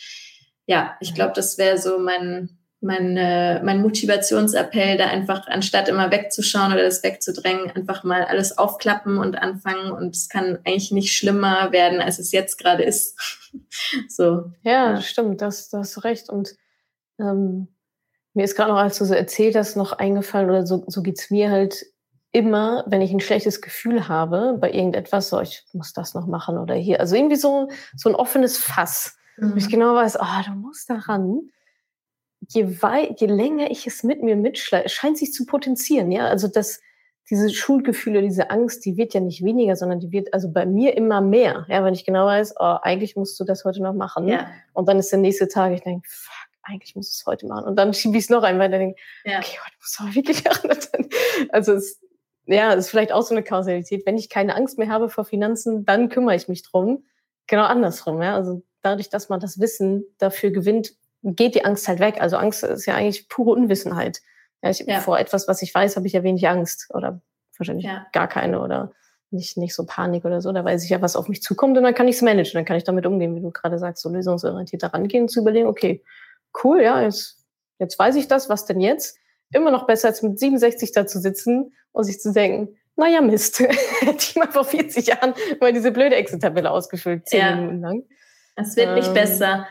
ja, ich glaube, das wäre so mein, mein, äh, mein Motivationsappell, da einfach anstatt immer wegzuschauen oder das wegzudrängen, einfach mal alles aufklappen und anfangen. Und es kann eigentlich nicht schlimmer werden, als es jetzt gerade ist. so. Ja, stimmt, das, das hast recht. Und ähm, mir ist gerade noch, als du so erzählt hast, noch eingefallen, oder so, so geht's mir halt immer, wenn ich ein schlechtes Gefühl habe bei irgendetwas, so ich muss das noch machen oder hier. Also irgendwie so, so ein offenes Fass. Mhm. Wo ich mhm. genau weiß, oh, du musst daran je, weit, je länger ich es mit mir mitschleife, scheint sich zu potenzieren. Ja, also das, diese Schuldgefühle, diese Angst, die wird ja nicht weniger, sondern die wird also bei mir immer mehr. Ja, wenn ich genau weiß, oh, eigentlich musst du das heute noch machen. Ja. Und dann ist der nächste Tag, ich denke, fuck, eigentlich muss es heute machen. Und dann schiebe ich es noch ein, weil dann denke ja. okay, heute muss aber wirklich machen. Also es, ja, es ist vielleicht auch so eine Kausalität. Wenn ich keine Angst mehr habe vor Finanzen, dann kümmere ich mich drum. Genau andersrum, ja. Also dadurch, dass man das Wissen dafür gewinnt, geht die Angst halt weg. Also Angst ist ja eigentlich pure Unwissenheit. Ja, ich, ja. Vor etwas, was ich weiß, habe ich ja wenig Angst oder wahrscheinlich ja. gar keine oder nicht, nicht so Panik oder so. Da weiß ich ja, was auf mich zukommt und dann kann ich es managen. Dann kann ich damit umgehen, wie du gerade sagst, so lösungsorientiert daran gehen, zu überlegen, okay, cool, ja, jetzt, jetzt weiß ich das, was denn jetzt? Immer noch besser, als mit 67 da zu sitzen und sich zu denken, naja, Mist, hätte ich mal vor 40 Jahren mal diese blöde Excel-Tabelle ausgefüllt, zehn ja. Minuten lang. Es wird ähm, nicht besser.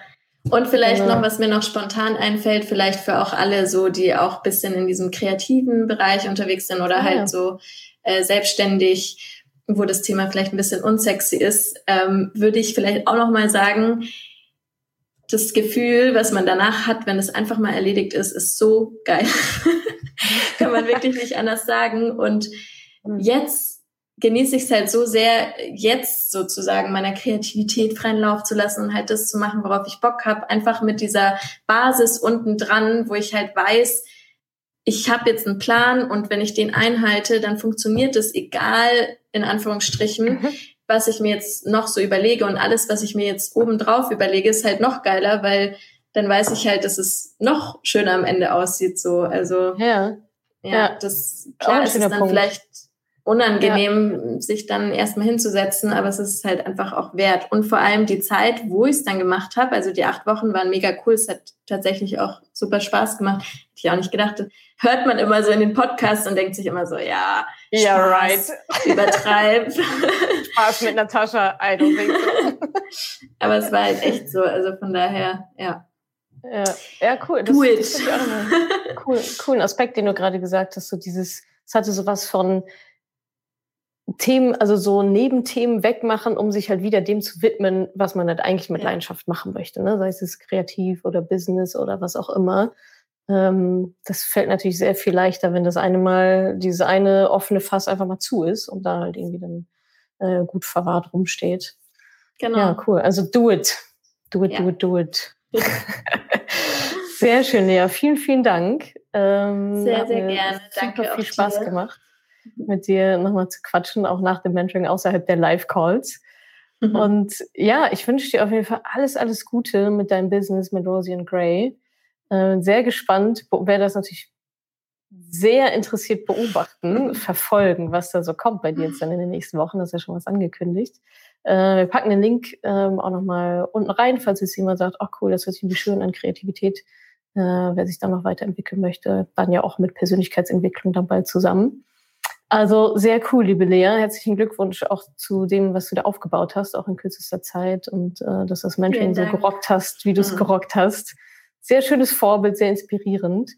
Und vielleicht ja. noch, was mir noch spontan einfällt, vielleicht für auch alle so, die auch bisschen in diesem kreativen Bereich unterwegs sind oder ja. halt so äh, selbstständig, wo das Thema vielleicht ein bisschen unsexy ist, ähm, würde ich vielleicht auch noch mal sagen, das Gefühl, was man danach hat, wenn es einfach mal erledigt ist, ist so geil. Kann man wirklich nicht anders sagen. Und hm. jetzt genieße ich es halt so sehr, jetzt sozusagen meiner Kreativität freien Lauf zu lassen und halt das zu machen, worauf ich Bock habe. Einfach mit dieser Basis unten dran, wo ich halt weiß, ich habe jetzt einen Plan und wenn ich den einhalte, dann funktioniert es, egal in Anführungsstrichen, mhm. Was ich mir jetzt noch so überlege. Und alles, was ich mir jetzt obendrauf überlege, ist halt noch geiler, weil dann weiß ich halt, dass es noch schöner am Ende aussieht. So, also ja, ja, ja. das klar ist es dann Punkt. vielleicht unangenehm, ja. sich dann erstmal hinzusetzen, aber es ist halt einfach auch wert. Und vor allem die Zeit, wo ich es dann gemacht habe, also die acht Wochen waren mega cool, es hat tatsächlich auch super Spaß gemacht. Hätte ich auch nicht gedacht. Hört man immer so in den Podcasts und denkt sich immer so, ja, ja, right. Übertreib. Spaß mit Natascha, I don't think so. aber es war halt echt so, also von daher, ja. Ja, ja cool. Das, Do it. Das cool, coolen Aspekt, den du gerade gesagt hast, so dieses, es hatte sowas von, Themen, also so Nebenthemen wegmachen, um sich halt wieder dem zu widmen, was man halt eigentlich mit Leidenschaft machen möchte. Ne? Sei es kreativ oder Business oder was auch immer. Ähm, das fällt natürlich sehr viel leichter, wenn das eine Mal, dieses eine offene Fass einfach mal zu ist und da halt irgendwie dann äh, gut verwahrt rumsteht. Genau. Ja, cool. Also do it. Do it, ja. do it, do it. sehr schön, Lea. Vielen, vielen Dank. Ähm, sehr, sehr gerne. Danke. Super viel Spaß dir. gemacht, mit dir nochmal zu quatschen, auch nach dem Mentoring außerhalb der Live-Calls. Mhm. Und ja, ich wünsche dir auf jeden Fall alles, alles Gute mit deinem Business mit Rosie and Gray. Äh, sehr gespannt, wer das natürlich sehr interessiert beobachten, verfolgen, was da so kommt bei dir jetzt dann in den nächsten Wochen. Das ist ja schon was angekündigt. Äh, wir packen den Link ähm, auch nochmal unten rein, falls jetzt jemand sagt, ach cool, das hört sich irgendwie schön an Kreativität. Äh, wer sich da noch weiterentwickeln möchte, dann ja auch mit Persönlichkeitsentwicklung dann bald zusammen. Also sehr cool, liebe Lea. Herzlichen Glückwunsch auch zu dem, was du da aufgebaut hast, auch in kürzester Zeit und äh, dass das Mentoring so gerockt hast, wie du es mhm. gerockt hast. Sehr schönes Vorbild, sehr inspirierend.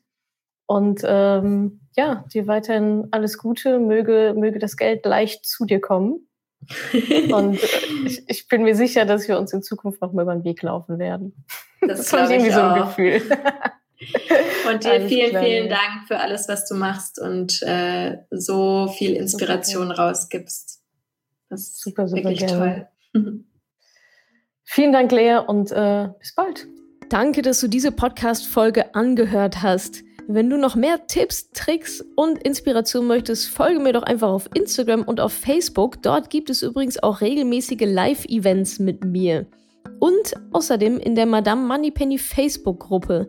Und ähm, ja, dir weiterhin alles Gute. Möge, möge das Geld leicht zu dir kommen. und äh, ich, ich, bin mir sicher, dass wir uns in Zukunft noch mal über den Weg laufen werden. Das, das ich irgendwie so ein Gefühl. Und dir alles vielen, klar. vielen Dank für alles, was du machst und äh, so viel Inspiration super. rausgibst. Das ist super, super wirklich gerne. toll. Vielen Dank, Lea, und äh, bis bald. Danke, dass du diese Podcast-Folge angehört hast. Wenn du noch mehr Tipps, Tricks und Inspiration möchtest, folge mir doch einfach auf Instagram und auf Facebook. Dort gibt es übrigens auch regelmäßige Live-Events mit mir. Und außerdem in der Madame Moneypenny Facebook-Gruppe